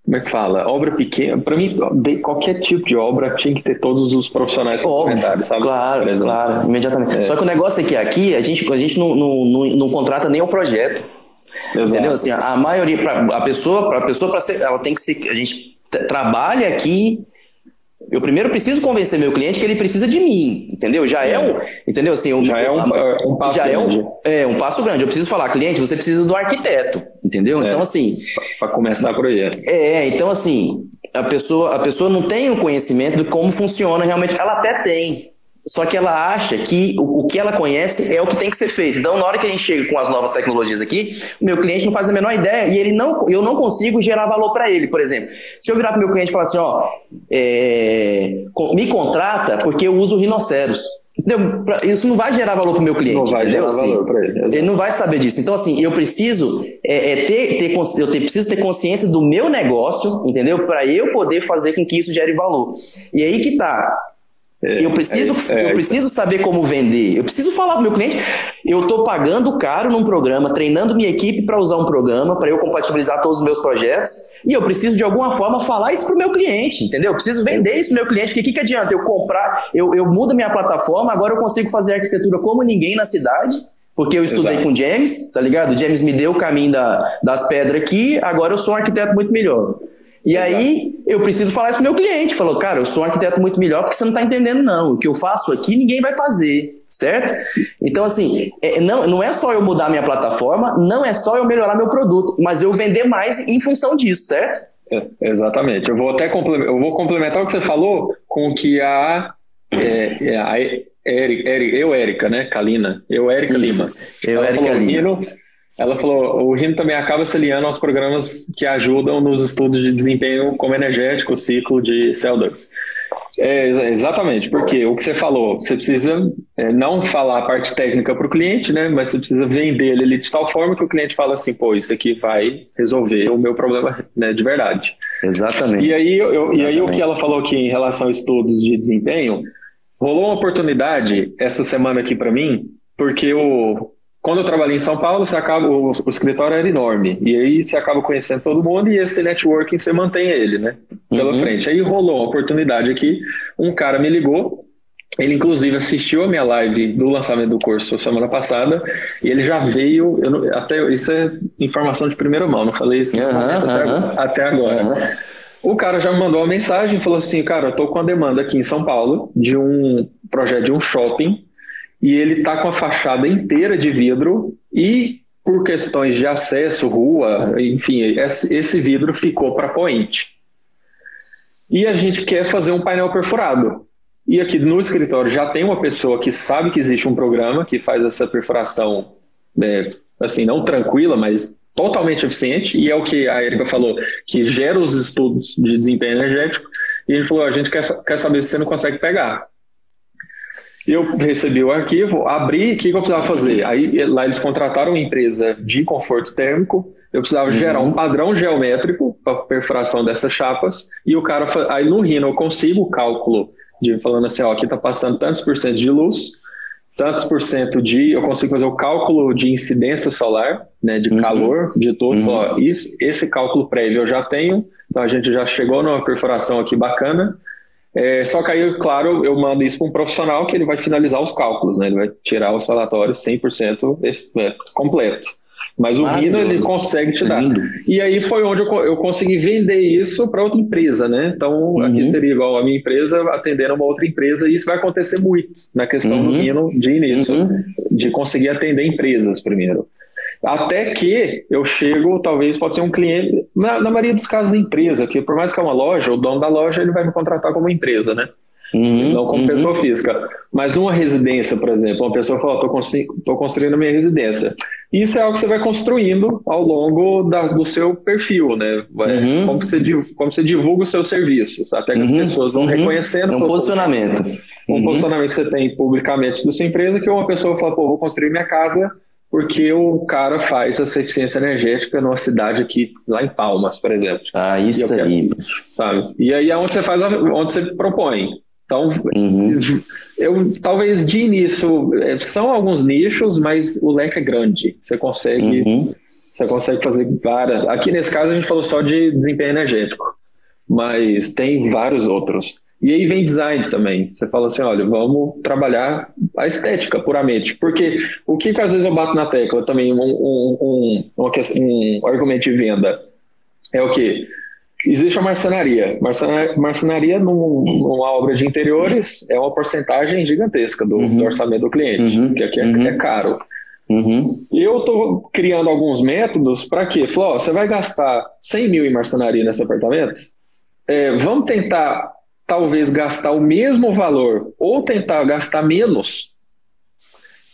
como é que fala? Obra pequena. Para mim, qualquer tipo de obra tinha que ter todos os profissionais complementares, sabe? Claro, claro, imediatamente. É. Só que o negócio é que aqui a gente, a gente não, não, não, não contrata nem o projeto. Exato. Entendeu? Assim, a maioria, pra, a pessoa, a pessoa, para ser, ela tem que ser. A gente trabalha aqui eu primeiro preciso convencer meu cliente que ele precisa de mim, entendeu? Já é, é um, entendeu? Assim, já é um, é um passo já grande. É um, é um passo grande. Eu preciso falar, cliente, você precisa do arquiteto, entendeu? É, então assim, para começar o projeto. É, então assim, a pessoa, a pessoa não tem o conhecimento de como funciona realmente. Ela até tem, só que ela acha que o, o, que ela conhece é o que tem que ser feito. Então, na hora que a gente chega com as novas tecnologias aqui, o meu cliente não faz a menor ideia e ele não, eu não consigo gerar valor para ele. Por exemplo, se eu virar para o meu cliente e falar assim, ó, é, me contrata porque eu uso rinoceros. Isso não vai gerar valor para o meu cliente. Não vai entendeu? gerar assim, valor para ele. Exatamente. Ele não vai saber disso. Então, assim, eu preciso é, é ter, ter, eu ter, preciso ter consciência do meu negócio, entendeu? Para eu poder fazer com que isso gere valor. E aí que tá. É, eu preciso, é, é, eu preciso saber como vender. Eu preciso falar para o meu cliente. Eu estou pagando caro num programa, treinando minha equipe para usar um programa, para eu compatibilizar todos os meus projetos. E eu preciso, de alguma forma, falar isso para o meu cliente, entendeu? Eu preciso vender isso para o meu cliente. Porque o que, que adianta eu comprar, eu, eu mudo minha plataforma, agora eu consigo fazer arquitetura como ninguém na cidade. Porque eu estudei Exato. com o James, tá ligado? O James me deu o caminho da, das pedras aqui, agora eu sou um arquiteto muito melhor. E aí eu preciso falar isso pro meu cliente. Falou, cara, eu sou um arquiteto muito melhor porque você não está entendendo, não. O que eu faço aqui ninguém vai fazer, certo? Então, assim, é, não, não é só eu mudar minha plataforma, não é só eu melhorar meu produto, mas eu vender mais em função disso, certo? É, exatamente. Eu vou até complementar, eu vou complementar o que você falou com o que a, é, é a Eric, Eric, eu, Érica, né? Kalina. Eu, Érica Lima. Eu, Érica Lima. Ela falou, o RINO também acaba se aliando aos programas que ajudam nos estudos de desempenho como energético, ciclo de CO2. É, exatamente, porque o que você falou, você precisa é, não falar a parte técnica para o cliente, né, mas você precisa vender ele de tal forma que o cliente fala assim, pô, isso aqui vai resolver o meu problema né, de verdade. Exatamente. E aí, eu, Exatamente. e aí o que ela falou aqui em relação a estudos de desempenho, rolou uma oportunidade essa semana aqui para mim, porque o, quando eu trabalhei em São Paulo, você acaba, o, o, escritório era enorme. E aí você acaba conhecendo todo mundo e esse networking você mantém ele, né? Pela uhum. frente. Aí rolou uma oportunidade aqui, um cara me ligou, ele inclusive assistiu a minha live do lançamento do curso semana passada e ele já veio, não, até isso é informação de primeira mão, não falei isso uhum, até, uhum. até, agora. O cara já me mandou uma mensagem e falou assim, cara, eu tô com a demanda aqui em São Paulo de um projeto de um shopping e ele está com a fachada inteira de vidro e por questões de acesso, rua, enfim, esse vidro ficou para poente. E a gente quer fazer um painel perfurado. E aqui no escritório já tem uma pessoa que sabe que existe um programa que faz essa perfuração, é, assim, não tranquila, mas totalmente eficiente, e é o que a Erika falou, que gera os estudos de desempenho energético, e ele falou, a gente quer, quer saber se você não consegue pegar. Eu recebi o arquivo, abri, o que, eu precisava fazer? Aí lá eles contrataram uma empresa de conforto térmico, eu precisava uhum. gerar um padrão geométrico para perfuração dessas chapas, e o cara, aí no Rhino eu consigo o cálculo de falando assim, ó, aqui está passando tantos por cento de luz, tantos por cento de, eu consigo fazer o cálculo de incidência solar, né, de uhum. calor, de tudo, uhum. ó, isso, esse cálculo prévio eu já tenho, então a gente já chegou numa perfuração aqui bacana, é, só que aí, claro, eu mando isso para um profissional que ele vai finalizar os cálculos, né? Ele vai tirar os relatórios 100% é, completo. Mas o Rino ele consegue te dar. Lindo. E aí foi onde eu, eu consegui vender isso para outra empresa, né? Então uhum. aqui seria igual a minha empresa atendendo uma outra empresa e isso vai acontecer muito na questão uhum. do Rino de início, uhum. de conseguir atender empresas primeiro. Até que eu chego, talvez pode ser um cliente, na, na maioria dos casos, empresa, que por mais que é uma loja, o dono da loja ele vai me contratar como empresa, né? Uhum, não como uhum. pessoa física. Mas numa residência, por exemplo, uma pessoa fala, estou construindo, construindo a minha residência. Isso é algo que você vai construindo ao longo da, do seu perfil, né? Vai, uhum. como, você, como você divulga os seus serviços, até que as uhum. pessoas vão uhum. reconhecendo. É um posicionamento. Um uhum. posicionamento que você tem publicamente da sua empresa, que uma pessoa fala, pô, vou construir minha casa porque o cara faz essa eficiência energética numa cidade aqui, lá em Palmas, por exemplo. Ah, isso quero, aí. Sabe? E aí é onde você faz, onde você propõe. Então, uhum. eu talvez de início é, são alguns nichos, mas o leque é grande. Você consegue, uhum. você consegue fazer várias. Aqui nesse caso a gente falou só de desempenho energético, mas tem vários outros. E aí vem design também. Você fala assim, olha, vamos trabalhar a estética puramente. Porque o que, que às vezes eu bato na tecla também, um, um, um, um argumento de venda, é o que? Existe a marcenaria. Marcenaria, marcenaria num, numa obra de interiores é uma porcentagem gigantesca do, uhum. do orçamento do cliente, uhum. que aqui é, uhum. é caro. Uhum. Eu estou criando alguns métodos para quê? Falou, você vai gastar 100 mil em marcenaria nesse apartamento? É, vamos tentar talvez gastar o mesmo valor ou tentar gastar menos,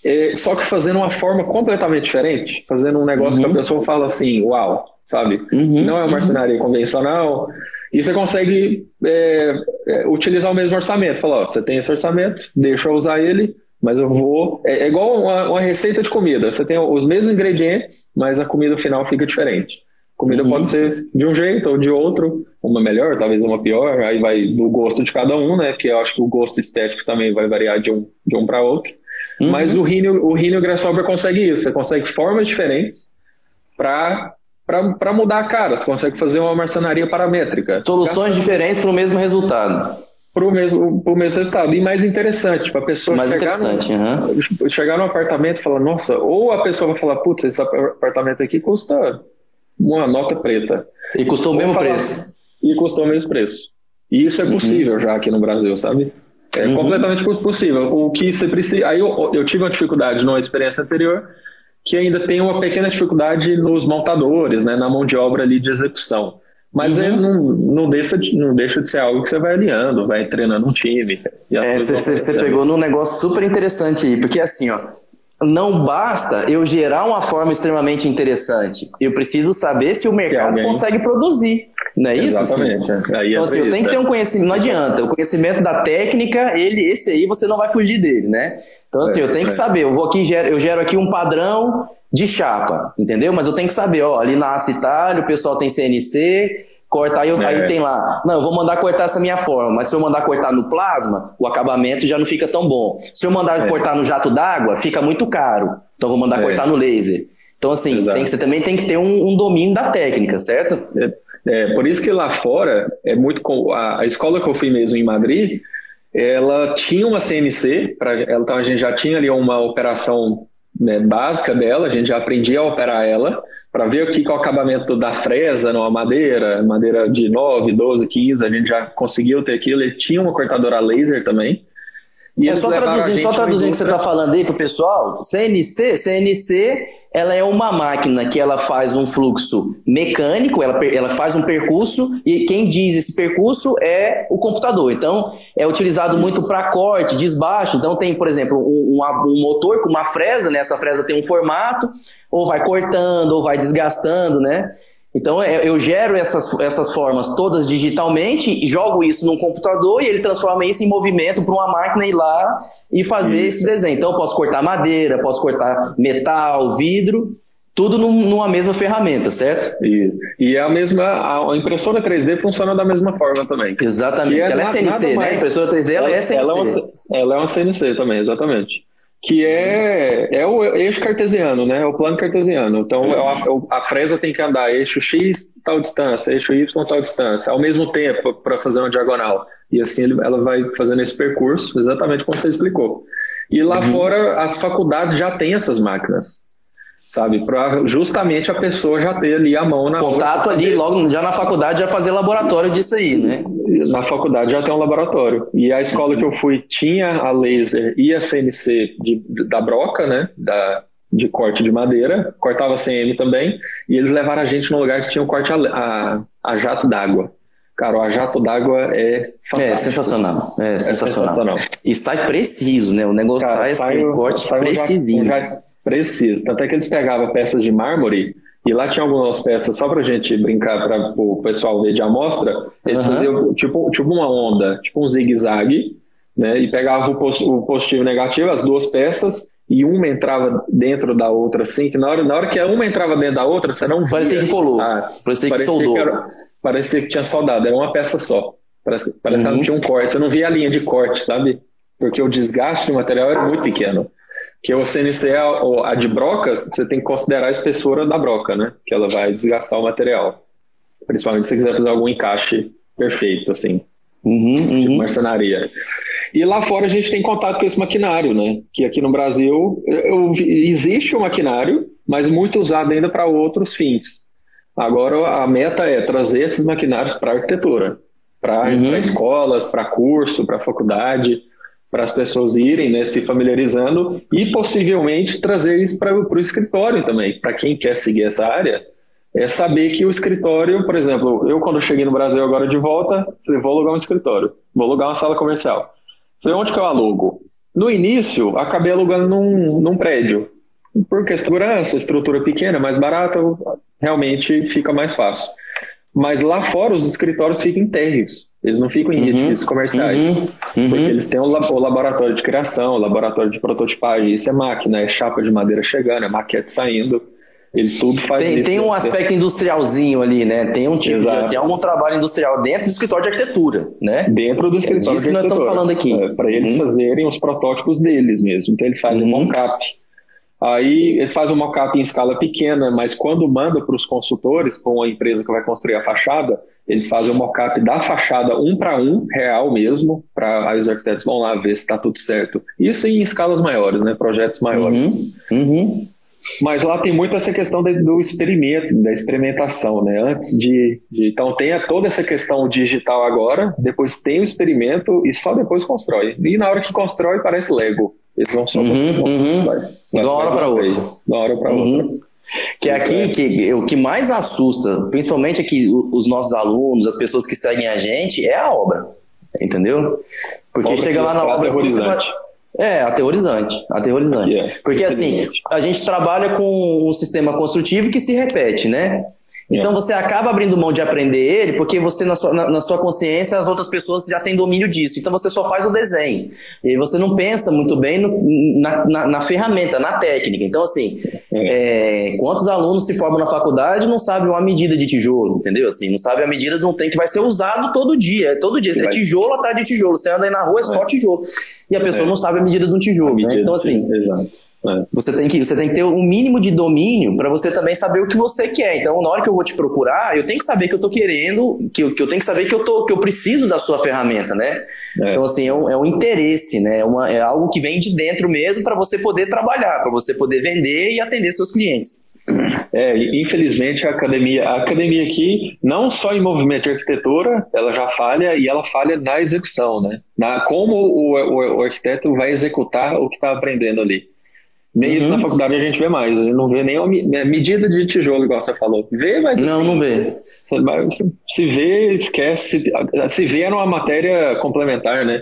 é, só que fazendo uma forma completamente diferente, fazendo um negócio uhum. que a uhum. pessoa fala assim, uau, sabe? Uhum. Não é uma uhum. marcenaria uhum. convencional. E você consegue é, é, utilizar o mesmo orçamento. Falar, ó, você tem esse orçamento, deixa eu usar ele, mas eu vou. É, é igual uma, uma, receita de comida. Você tem os mesmos ingredientes, mas a comida final fica diferente. Comida uhum. pode ser de um jeito ou de outro, uma melhor, talvez uma pior, aí vai do gosto de cada um, né? Porque eu acho que o gosto estético também vai variar de um, de um para outro. Uhum. Mas o Rhino, o Rhino Grasshopper consegue isso. Você consegue formas diferentes para para mudar a cara. Você consegue fazer uma marcenaria paramétrica. Soluções diferentes para o mesmo resultado. Para o mesmo, pro mesmo resultado. E mais interessante, para a pessoa mais chegar, interessante, no, uhum. chegar no apartamento e falar, nossa, ou a pessoa vai falar, putz, esse apartamento aqui custa uma nota preta. E custou o mesmo falar, preço. E custou o mesmo preço. E isso é uhum. possível uhum. já aqui no Brasil, sabe? É uhum. completamente possível. O que você precisa. Aí eu, eu tive uma dificuldade numa experiência anterior que ainda tem uma pequena dificuldade nos montadores, né, na mão de obra ali de execução. Mas uhum. não, não, deixa de, não deixa de ser algo que você vai alinhando, vai treinando um time. É, você pegou num negócio super interessante aí, porque assim, ó, não basta eu gerar uma forma extremamente interessante. Eu preciso saber se o mercado se alguém... consegue produzir. Não é isso? Exatamente. Assim? Aí então, assim, eu tenho que ter um conhecimento, não adianta. O conhecimento da técnica, ele, esse aí você não vai fugir dele, né? Então, assim, é, eu tenho que é. saber, eu vou aqui, eu gero aqui um padrão de chapa, entendeu? Mas eu tenho que saber, ó, ali na Acitalho, o pessoal tem CNC, cortar aí, é. aí tem lá, não, eu vou mandar cortar essa minha forma, mas se eu mandar cortar no plasma, o acabamento já não fica tão bom. Se eu mandar é. cortar no jato d'água, fica muito caro. Então eu vou mandar é. cortar no laser. Então, assim, tem que, você também tem que ter um, um domínio da técnica, certo? É, é, por isso que lá fora, é muito a, a escola que eu fui mesmo em Madrid, ela tinha uma CNC, pra, ela, então a gente já tinha ali uma operação né, básica dela, a gente já aprendia a operar ela, para ver o que, é o acabamento da fresa numa madeira, madeira de 9, 12, 15, a gente já conseguiu ter aquilo, ele tinha uma cortadora laser também. E é só traduzindo, só traduzindo o que você está falando aí para o pessoal, CNC, CNC ela é uma máquina que ela faz um fluxo mecânico, ela, ela faz um percurso e quem diz esse percurso é o computador. Então, é utilizado muito para corte, desbaixo. Então, tem, por exemplo, um, um, motor com uma fresa, né? Essa fresa tem um formato, ou vai cortando, ou vai desgastando, né? Então, é, eu gero essas, essas formas todas digitalmente, jogo isso num computador e ele transforma isso em movimento para uma máquina ir lá e fazer esse desenho. Então, eu posso cortar madeira, posso cortar metal, vidro, tudo num, numa mesma ferramenta, certo? E, e é a mesma, a impressora 3D funciona da mesma forma também. Exatamente. É ela é CNC, né? A impressora 3D ela, ela é CNC. Ela é, uma, ela é uma CNC também, exatamente que é, é o eixo cartesiano, né? É o plano cartesiano. Então, é a, a, fresa tem que andar eixo X tal distância, eixo Y tal distância, ao mesmo tempo para fazer uma diagonal. E assim ela vai fazendo esse percurso, exatamente como você explicou. E lá uhum. fora, as faculdades já têm essas máquinas sabe? Para justamente a pessoa já ter ali a mão na contato ali logo já na faculdade já fazer laboratório disso aí, né? Na faculdade já tem um laboratório e a escola que eu fui tinha a laser e a CNC de, da broca, né? Da de corte de madeira, cortava CM também, e eles levaram a gente num lugar que tinha um corte a, a, a jato d'água. Cara, o a jato d'água é fantástico. É sensacional. É, é sensacional. sensacional. E sai preciso, né? O negócio Cara, sai, sai assim, corte sai precisinho. Já, Preciso. Tanto é que eles pegavam peças de mármore e lá tinha algumas peças, só pra gente brincar, para o pessoal ver de amostra, eles uhum. faziam tipo, tipo uma onda, tipo um zigue-zague, né? E pegavam o, positivo e o negativo, as duas peças, e uma entrava dentro da outra, assim, que na hora, na hora que uma entrava dentro da outra, você não via. Parecia que colou. Ah, parecia, que soldou. Que era, parecia que tinha soldado, era uma peça só. Parece, parece uhum. que não tinha um corte, você não via a linha de corte, sabe? Porque o desgaste do material era muito pequeno. Que o CNC, a, a de brocas, você tem que considerar a espessura da broca, né? Que ela vai desgastar o material. Principalmente se você quiser fazer algum encaixe perfeito, assim. Uhum, de uhum. marcenaria. E lá fora a gente tem contato com esse maquinário, né? Que aqui no Brasil eu, existe o um maquinário, mas muito usado ainda para outros fins. Agora a meta é trazer esses maquinários para arquitetura, para uhum. escolas, para curso, para faculdade para as pessoas irem né, se familiarizando e possivelmente trazer isso para o escritório também. Para quem quer seguir essa área, é saber que o escritório, por exemplo, eu quando cheguei no Brasil agora de volta, falei, vou alugar um escritório. vou alugar uma sala comercial. Falei, onde que eu alugo? No início, acabei alugando num, num prédio. Porque a segurança, estrutura pequena, mais barata, realmente fica mais fácil. Mas lá fora, os escritórios ficam térreos. Eles não ficam em uhum, edifícios comerciais. Uhum, uhum. Porque eles têm o, laboratório de criação, o laboratório de prototipagem. Isso é máquina, é chapa de madeira chegando, é maquete saindo. Eles tudo fazem tem, tem um aspecto industrialzinho ali, né? Tem um tipo de, tem algum trabalho industrial dentro do escritório de arquitetura, né? Dentro do é escritório é disso que nós estamos falando aqui. É, Para eles uhum. fazerem os protótipos deles mesmo. Então eles fazem uhum. mockup. Aí eles fazem um mockup em escala pequena, mas quando manda para os consultores, para uma empresa que vai construir a fachada, eles fazem o um mockup da fachada um para um, real mesmo, para os arquitetos vão lá ver se está tudo certo. Isso em escalas maiores, né? Projetos maiores. Uhum. Uhum. Mas lá tem muito essa questão do experimento, da experimentação, né? Antes de, de, Então tem toda essa questão digital agora, depois tem o experimento e só depois constrói. E na hora que constrói parece Lego. Eles vão só. Uhum, uhum. Vai, vai, uma hora para outra. Uma hora para uhum. outra. Que é aqui que o que mais assusta, principalmente aqui os nossos alunos, as pessoas que seguem a gente, é a obra. Entendeu? Porque obra chega lá na obra. Aterrorizante. É, aterrorizante. Aterrorizante. É. Porque assim, a gente trabalha com um sistema construtivo que se repete, né? Então você acaba abrindo mão de aprender ele porque você, na sua, na, na, sua consciência, as outras pessoas já têm domínio disso. Então você só faz o desenho. E você não pensa muito bem no, na, na, na, ferramenta, na técnica. Então, assim, é. É, quantos alunos se formam na faculdade não sabem uma medida de tijolo, entendeu? Assim, não sabe a medida de um trem que vai ser usado todo dia. É todo dia. Se é tijolo atrás de tijolo. Você anda aí na rua, é só é. tijolo. E a pessoa é. não sabe a medida de um tijolo. Né? Então, assim. Exato é. Você, tem que, você tem que ter um mínimo de domínio para você também saber o que você quer. Então, na hora que eu vou te procurar, eu tenho que saber que eu estou querendo, que eu, que eu tenho que saber que eu, tô, que eu preciso da sua ferramenta, né? É. Então, assim, é um, é um interesse, né? É, uma, é algo que vem de dentro mesmo para você poder trabalhar, para você poder vender e atender seus clientes. É, infelizmente a academia, a academia aqui, não só em movimento de arquitetura, ela já falha e ela falha na execução, né? Na, como o, o, o arquiteto vai executar o que está aprendendo ali. Nem uhum. isso na uhum. faculdade a gente vê mais. A gente não vê nem a é, medida de tijolo, igual você falou. Vê, mas. Não, não vê. Se vê, esquece. Se vê era uma matéria complementar, né?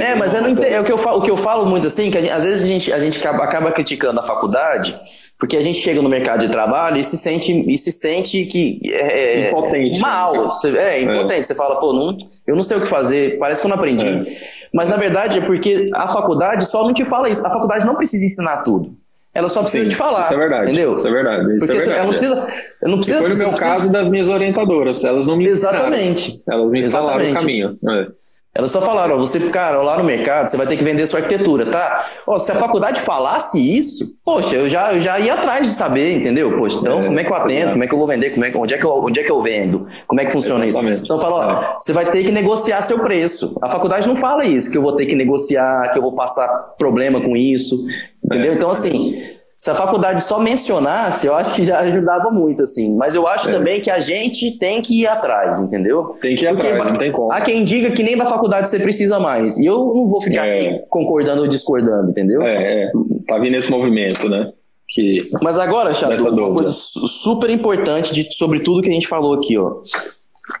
É, é, mas eu não entendo, é o, que eu falo, o que eu falo muito assim, que gente, às vezes a gente, a gente acaba, acaba criticando a faculdade, porque a gente chega no mercado de trabalho e se sente, e se sente que é, é impotente. Mal, né? é, impotente. É. Você fala, pô, não, eu não sei o que fazer, parece que eu não aprendi. É. Mas na verdade é porque a faculdade só não te fala isso. A faculdade não precisa ensinar tudo. Ela só precisa Sim, te falar. Isso é verdade. Entendeu? Isso é verdade. Isso porque é verdade. Ela não precisa. Ela não precisa foi no meu caso das minhas orientadoras. Elas não me Exatamente. Ensinaram. Elas me Exatamente. falaram o caminho. É. Elas só falaram, ó, você, cara, lá no mercado, você vai ter que vender sua arquitetura, tá? Ó, se a faculdade falasse isso, poxa, eu já, eu já ia atrás de saber, entendeu? Poxa, então, é, como é que eu atendo? Como é que eu vou vender? Como é, onde, é que eu, onde é que eu vendo? Como é que funciona Exatamente. isso? Então, fala, ó, é. você vai ter que negociar seu preço. A faculdade não fala isso, que eu vou ter que negociar, que eu vou passar problema com isso, entendeu? É. Então, assim, se a faculdade só mencionasse, eu acho que já ajudava muito, assim. Mas eu acho é. também que a gente tem que ir atrás, entendeu? Tem que ir Porque atrás, não tem como. Há quem diga que nem da faculdade você precisa mais. E eu não vou ficar é. concordando ou discordando, entendeu? É, é. Tá vindo esse movimento, né? Que... Mas agora, Chato, uma coisa super importante de, sobre tudo que a gente falou aqui, ó.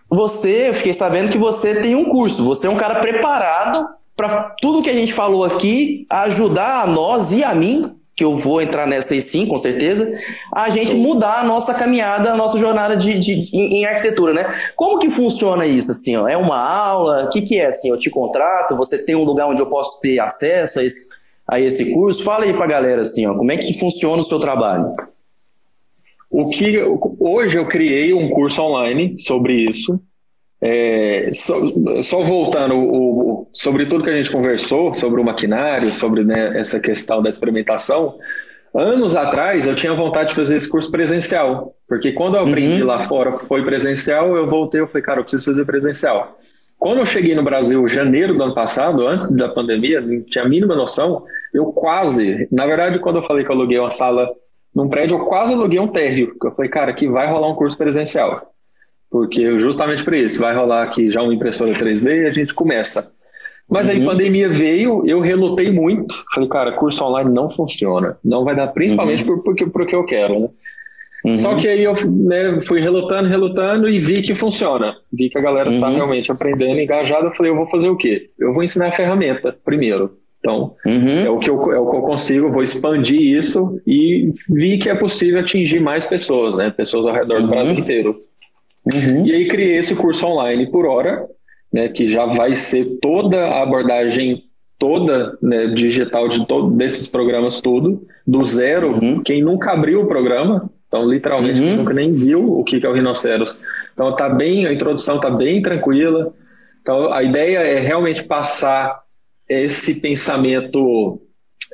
Você, eu fiquei sabendo que você tem um curso, você é um cara preparado para tudo que a gente falou aqui ajudar a nós e a mim que eu vou entrar nessa aí sim, com certeza, a gente mudar a nossa caminhada, a nossa jornada de, de em, em, arquitetura, né? Como que funciona isso, assim, ó? É uma aula? O que que é, assim? Eu te contrato? Você tem um lugar onde eu posso ter acesso a esse, a esse curso? Fala aí pra galera, assim, ó, como é que funciona o seu trabalho? O que, hoje eu criei um curso online sobre isso, é, só, só, voltando o, o, sobre tudo que a gente conversou, sobre o maquinário, sobre né, essa questão da experimentação, anos atrás eu tinha vontade de fazer esse curso presencial, porque quando eu aprendi uhum. lá fora foi presencial, eu voltei e falei, cara, eu preciso fazer presencial. Quando eu cheguei no Brasil, janeiro do ano passado, antes da pandemia, não tinha a mínima noção, eu quase, na verdade, quando eu falei que eu aluguei uma sala num prédio, eu quase aluguei um térreo, eu falei, cara, aqui vai rolar um curso presencial porque justamente por isso, vai rolar aqui já uma impressora 3D e a gente começa. Mas uhum. aí pandemia veio, eu relutei muito. Falei, cara, curso online não funciona. Não vai dar, principalmente uhum. por, porque, porque eu quero, né? Uhum. Só que aí eu né, fui relutando, relutando e vi que funciona. Vi que a galera está uhum. realmente aprendendo, engajada. Eu falei, eu vou fazer o quê? Eu vou ensinar a ferramenta primeiro. Então, uhum. é, o que eu, é o que eu consigo, vou expandir isso e vi que é possível atingir mais pessoas, né? Pessoas ao redor do Brasil uhum. inteiro. Uhum. E aí criei esse curso online por hora, né? Que já vai ser toda a abordagem toda né, digital de todo, desses programas tudo, do zero. Uhum. Quem nunca abriu o programa, então literalmente uhum. nunca nem viu o que é o rinoceros. Então tá bem, a introdução tá bem tranquila. Então a ideia é realmente passar esse pensamento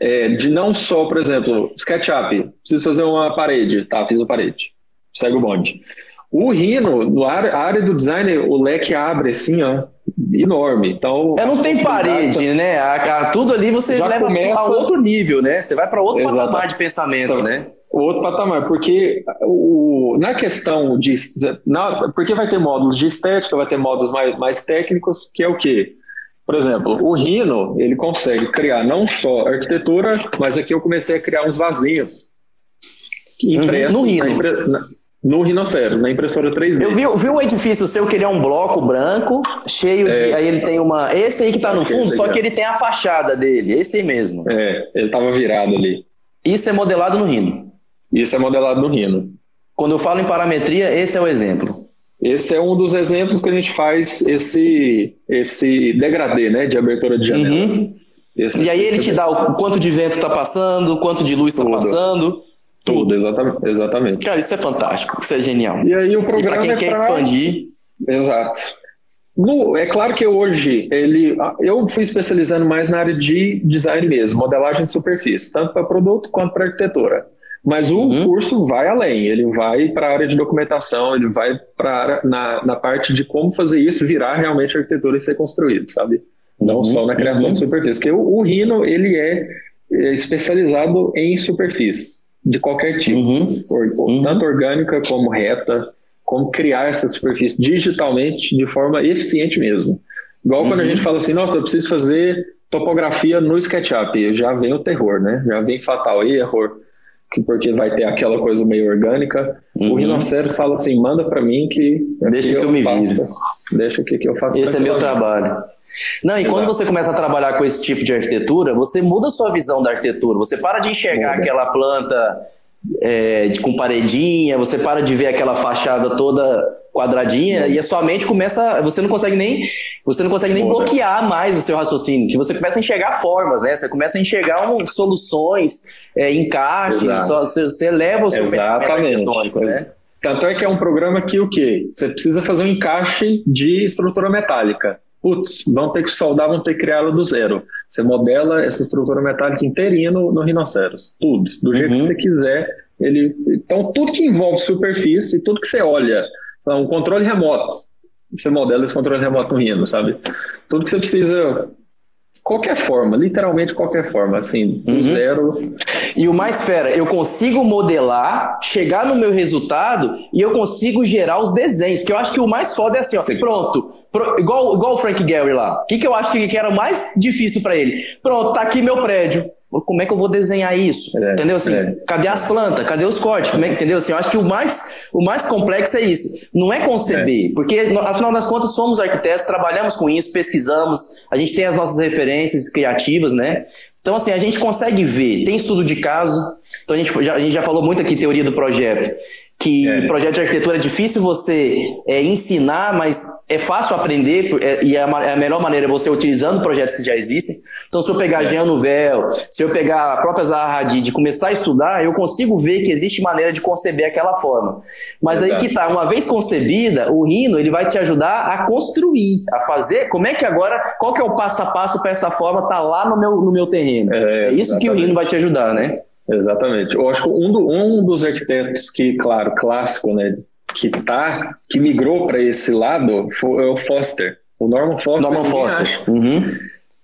é, de não só, por exemplo, SketchUp, preciso fazer uma parede, tá, fiz a parede, segue o bonde. O Rhino, no área, a área do design, o leque abre assim, ó, enorme. Então, é, não tem parede, né? A, a, tudo ali você leva começa... a outro nível, né? Você vai para outro Exato. patamar de pensamento, né? Outro patamar, porque o, na questão de. Na, porque vai ter módulos de estética, vai ter módulos mais, mais técnicos, que é o quê? Por exemplo, o Rhino, ele consegue criar não só arquitetura, mas aqui eu comecei a criar uns vasinhos impressos no Rhino. Na, no Rhinoceros, na impressora 3D. Eu vi, vi um edifício seu que ele é um bloco branco, cheio é, de. Aí ele tem uma. Esse aí que tá no fundo, só que ele tem a fachada dele, esse aí mesmo. É, ele tava virado ali. Isso é modelado no Rhino. Isso é modelado no Rhino. Quando eu falo em parametria, esse é o exemplo. Esse é um dos exemplos que a gente faz esse, esse degradê, né, de abertura de janela. Uhum. E aí ele te dá o quanto de vento está passando, quanto de luz está passando. Tudo, exatamente, exatamente. Cara, isso é fantástico, isso é genial. E aí o programa para quem é quer pra... expandir. Exato. No, é claro que hoje ele, eu fui especializando mais na área de design mesmo, modelagem de superfície, tanto para produto quanto para arquitetura. Mas o uhum. curso vai além, ele vai para a área de documentação, ele vai para na, na parte de como fazer isso virar realmente arquitetura e ser construído, sabe? Não uhum. só na criação uhum. de superfície. Porque o, o Rhino, ele é, é especializado em superfície, de qualquer tipo, uhum. Or, tanto orgânica como reta, como criar essa superfície digitalmente de forma eficiente mesmo. Igual quando a uhum. gente fala assim, nossa, eu preciso fazer topografia no SketchUp, já vem o terror, né? Já vem fatal erro, porque vai ter aquela coisa meio orgânica. Uhum. O rinoceros fala assim: manda para mim que. Deixa que eu, eu me vire. Deixa que, que eu. Esse é meu trabalho. Não, e quando você começa a trabalhar com esse tipo de arquitetura, você muda a sua visão da arquitetura. Você para de enxergar muda. aquela planta é, de, com paredinha, você para de ver aquela fachada toda quadradinha e a sua mente começa, você não consegue nem, você não consegue nem bloquear mais o seu raciocínio, que você começa a enxergar formas, né? Você começa a enxergar um, soluções, é, encaixes, só, você, você eleva o seu Exatamente. pensamento né? Tanto é que é um programa que o quê? Você precisa fazer um encaixe de estrutura metálica. Putz, vão ter que soldar, vão ter que criá-la do zero. Você modela essa estrutura metálica inteirinha no, no rinoceros. Tudo. Do jeito uhum. que você quiser. Ele... Então, tudo que envolve superfície, tudo que você olha um controle remoto. Você modela esse controle remoto no Rhino, sabe? Tudo que você precisa qualquer forma, literalmente qualquer forma, assim, do uhum. zero. E o mais fera, eu consigo modelar, chegar no meu resultado e eu consigo gerar os desenhos, que eu acho que o mais foda é assim, ó, Sim. pronto, pro, igual, igual o Frank Gehry lá. O que, que eu acho que, que era o mais difícil para ele? Pronto, tá aqui meu prédio. Como é que eu vou desenhar isso? É, entendeu? Assim, é. cadê as plantas? Cadê os cortes? Como é entendeu? Assim, eu acho que o mais, o mais complexo é isso. Não é conceber, é. porque afinal das contas somos arquitetos, trabalhamos com isso, pesquisamos, a gente tem as nossas referências criativas, né? Então, assim, a gente consegue ver, tem estudo de caso, então a gente já, a gente já falou muito aqui teoria do projeto que é. projeto de arquitetura é difícil você é, ensinar, mas é fácil aprender é, e é a, é a, melhor maneira é você utilizando projetos que já existem. Então, se eu pegar é. Jean Nouvel, se eu pegar a própria Zaha Hadid de começar a estudar, eu consigo ver que existe maneira de conceber aquela forma. Mas aí que tá, uma vez concebida, o Rino ele vai te ajudar a construir, a fazer. Como é que agora, qual que é o passo a passo para essa forma tá lá no meu, no meu terreno? É, é isso que o Rino vai te ajudar, né? Exatamente. Eu acho que um, do, um dos arquitetos que, claro, clássico, né, que tá, que migrou para esse lado foi o Foster. O Norman Foster. Norman Foster. Uhum.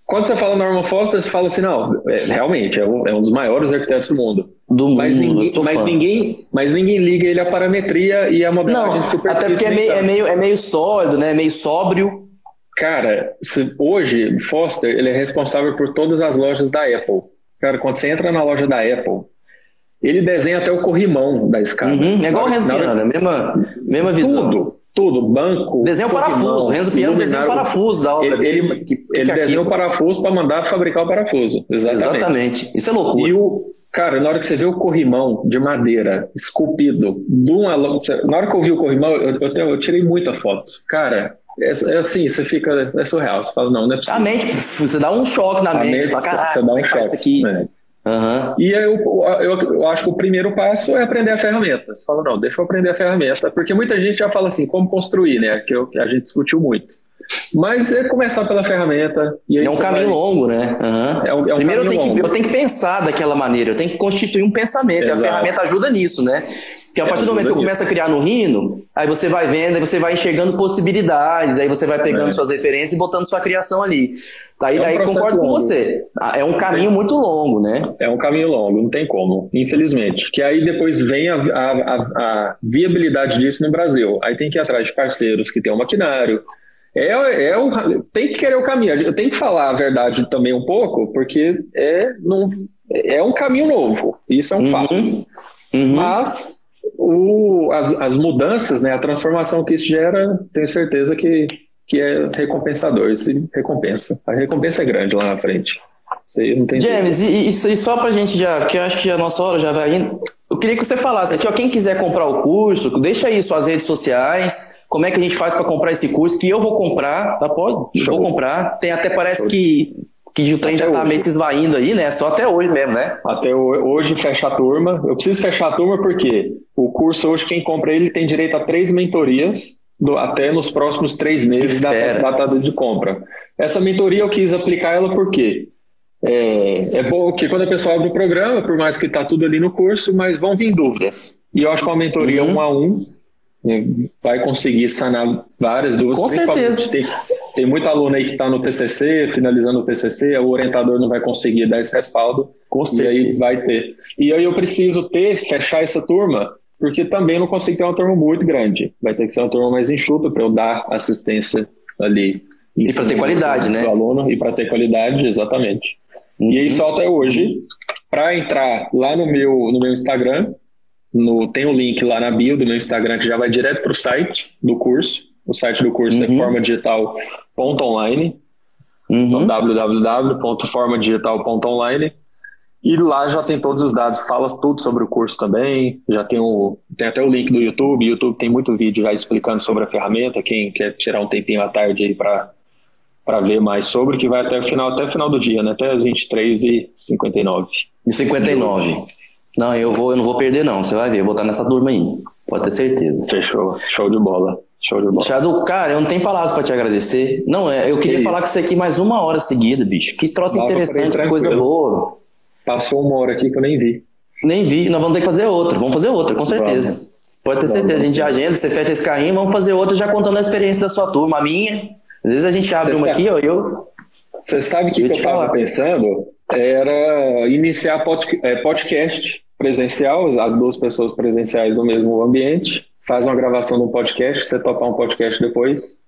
Quando você fala Norman Foster, você fala assim, não, é, realmente, é um, é um, dos maiores arquitetos do mundo. Do mas mundo, ninguém, mas, ninguém, mas ninguém liga ele à parametria e à modelagem de superfície. Até porque é meio, é, meio, é meio sólido, né? É meio sóbrio. Cara, se, hoje, Foster, ele é responsável por todas as lojas da Apple. Cara, quando você entra na loja da Apple, ele desenha até o corrimão da escada. Uhum, é igual o Renzo Piano, mesma, mesma visão. Tudo, tudo, banco. Desenha o parafuso, Renzo Piano desenha o parafuso da obra. Ele, ele, que, ele que desenha o parafuso para mandar fabricar o parafuso. Exatamente. Exatamente. Isso é loucura. E o, cara, na hora que você vê o corrimão de madeira esculpido, de uma, na hora que eu vi o corrimão, eu, eu, eu tirei muita foto. Cara, é, é, assim, você fica. É surreal. Você fala, não, não é possível. A mente, você dá um choque na mente. mente fala, você dá um choque. Aqui. Né? Uhum. E eu, eu, eu, acho que o primeiro passo é aprender a ferramenta. Você fala, não, deixa eu aprender a ferramenta, porque muita gente já fala assim, como construir, né? Que, eu, que a gente discutiu muito. Mas é começar pela ferramenta. é um caminho vai... longo, né? Uhum. É um, é um Primeiro eu tenho, que, eu tenho, que, pensar daquela maneira, eu tenho que constituir um pensamento, Exato. e a ferramenta ajuda nisso, né? Porque a partir do momento que eu começo a criar no Rhino, aí você vai vendo, aí você vai enxergando possibilidades, aí você vai pegando é. suas referências e botando sua criação ali. Aí, é um concordo longo. com você. Ah, é um caminho muito longo, né? É um caminho longo, não tem como, infelizmente. Que aí depois vem a, a, a, a viabilidade disso no Brasil. Aí tem que ir atrás de parceiros que tenham maquinário, é, é o, tem que querer o caminho. Eu tenho que falar a verdade também um pouco, porque é, não, é um caminho novo. Isso é um uhum. fato. Uhum. Mas o, as, as mudanças, né, a transformação que isso gera, tenho certeza que, que é recompensador. Isso recompensa. A recompensa é grande lá na frente. James, e, e, e só pra gente já, que eu acho que a nossa hora já vai indo, eu queria que você falasse aqui, ó, quem quiser comprar o curso, deixa aí suas redes sociais, como é que a gente faz para comprar esse curso, que eu vou comprar, tá? Pode? Show. Vou comprar. Tem até parece Show. que que o trem já tá hoje. meio se esvaindo aí, né? Só até hoje mesmo, né? Até hoje fecha a turma. Eu preciso fechar a turma porque o curso hoje, quem compra ele tem direito a três mentorias do, até nos próximos três meses da data de compra. Essa mentoria eu quis aplicar ela porque é, é bom que quando a pessoa abre o programa, por mais que está tudo ali no curso, mas vão vir dúvidas. E eu acho que uma mentoria uhum. um a um vai conseguir sanar várias dúvidas. Com certeza. Tem, tem muito aluno aí que está no TCC, finalizando o TCC, o orientador não vai conseguir dar esse respaldo. Com certeza. E aí vai ter. E aí eu preciso ter, fechar essa turma, porque também não consigo ter uma turma muito grande. Vai ter que ser uma turma mais enxuta para eu dar assistência ali. E para ter qualidade, né? aluno, e para ter qualidade, exatamente. Uhum. E aí só até hoje, para entrar lá no meu, no meu Instagram, no, tem um link lá na bio do meu Instagram que já vai direto para o site do curso. O site do curso é uhum. é formadigital.online. Uhum. Então, www.formadigital.online. E lá já tem todos os dados, fala tudo sobre o curso também. Já tem, o, tem até o link do YouTube. O YouTube tem muito vídeo já explicando sobre a ferramenta. Quem quer tirar um tempinho à tarde aí para para ver mais sobre, que vai até o final, até o final do dia, né? Até as 23 e 59. 59. Não, eu vou, eu não vou perder não, você vai ver, eu vou estar nessa turma aí. Pode ter certeza. Fechou. Show de bola. Show de bola. Cara, eu não tenho palavras para te agradecer. Não, é, eu queria que falar com você aqui mais uma hora seguida, bicho. Que troço Dava interessante, que coisa boa. Passou uma hora aqui que eu nem vi. Nem vi, nós vamos ter que fazer outra. Vamos fazer outra, com certeza. Vamos. Pode ter certeza. A gente já agenda, você fecha esse carrinho, vamos fazer outra já contando a experiência da sua turma, a minha. Às vezes a gente abre você uma sabe, aqui, ó, eu. Você sabe o que, que eu estava pensando? Era iniciar é, podcast presencial, as duas pessoas presenciais no mesmo ambiente, faz uma gravação de um podcast, você topar um podcast depois,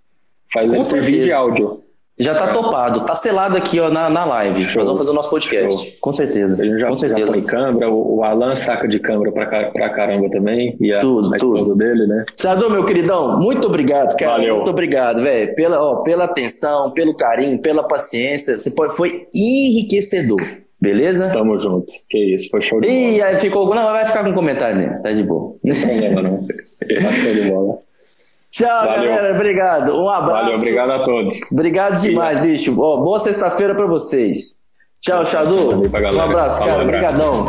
faz Com por vídeo e áudio. Já tá topado, tá selado aqui ó, na, na live. Show. Nós vamos fazer o nosso podcast. Show. Com certeza. Ele já, Com certeza. já põe câmera, o, o Alan saca de câmera pra, pra caramba também. E a, tudo, a esposa tudo. dele, né? Xadô, meu queridão, muito obrigado, cara. Valeu. Muito obrigado, velho. Pela, ó, pela atenção, pelo carinho, pela paciência. Você foi enriquecedor. Beleza? Tamo junto. Que isso, foi show de bola. Ih, aí ficou. Não, vai ficar com comentário mesmo. Tá de boa. Não tem problema, não. Tá show de bola. Tchau, Valeu. galera. Obrigado. Um abraço. Valeu, obrigado a todos. Obrigado demais, bicho. Ó, boa sexta-feira para vocês. Tchau, Xadu. Um abraço, cara. Obrigadão.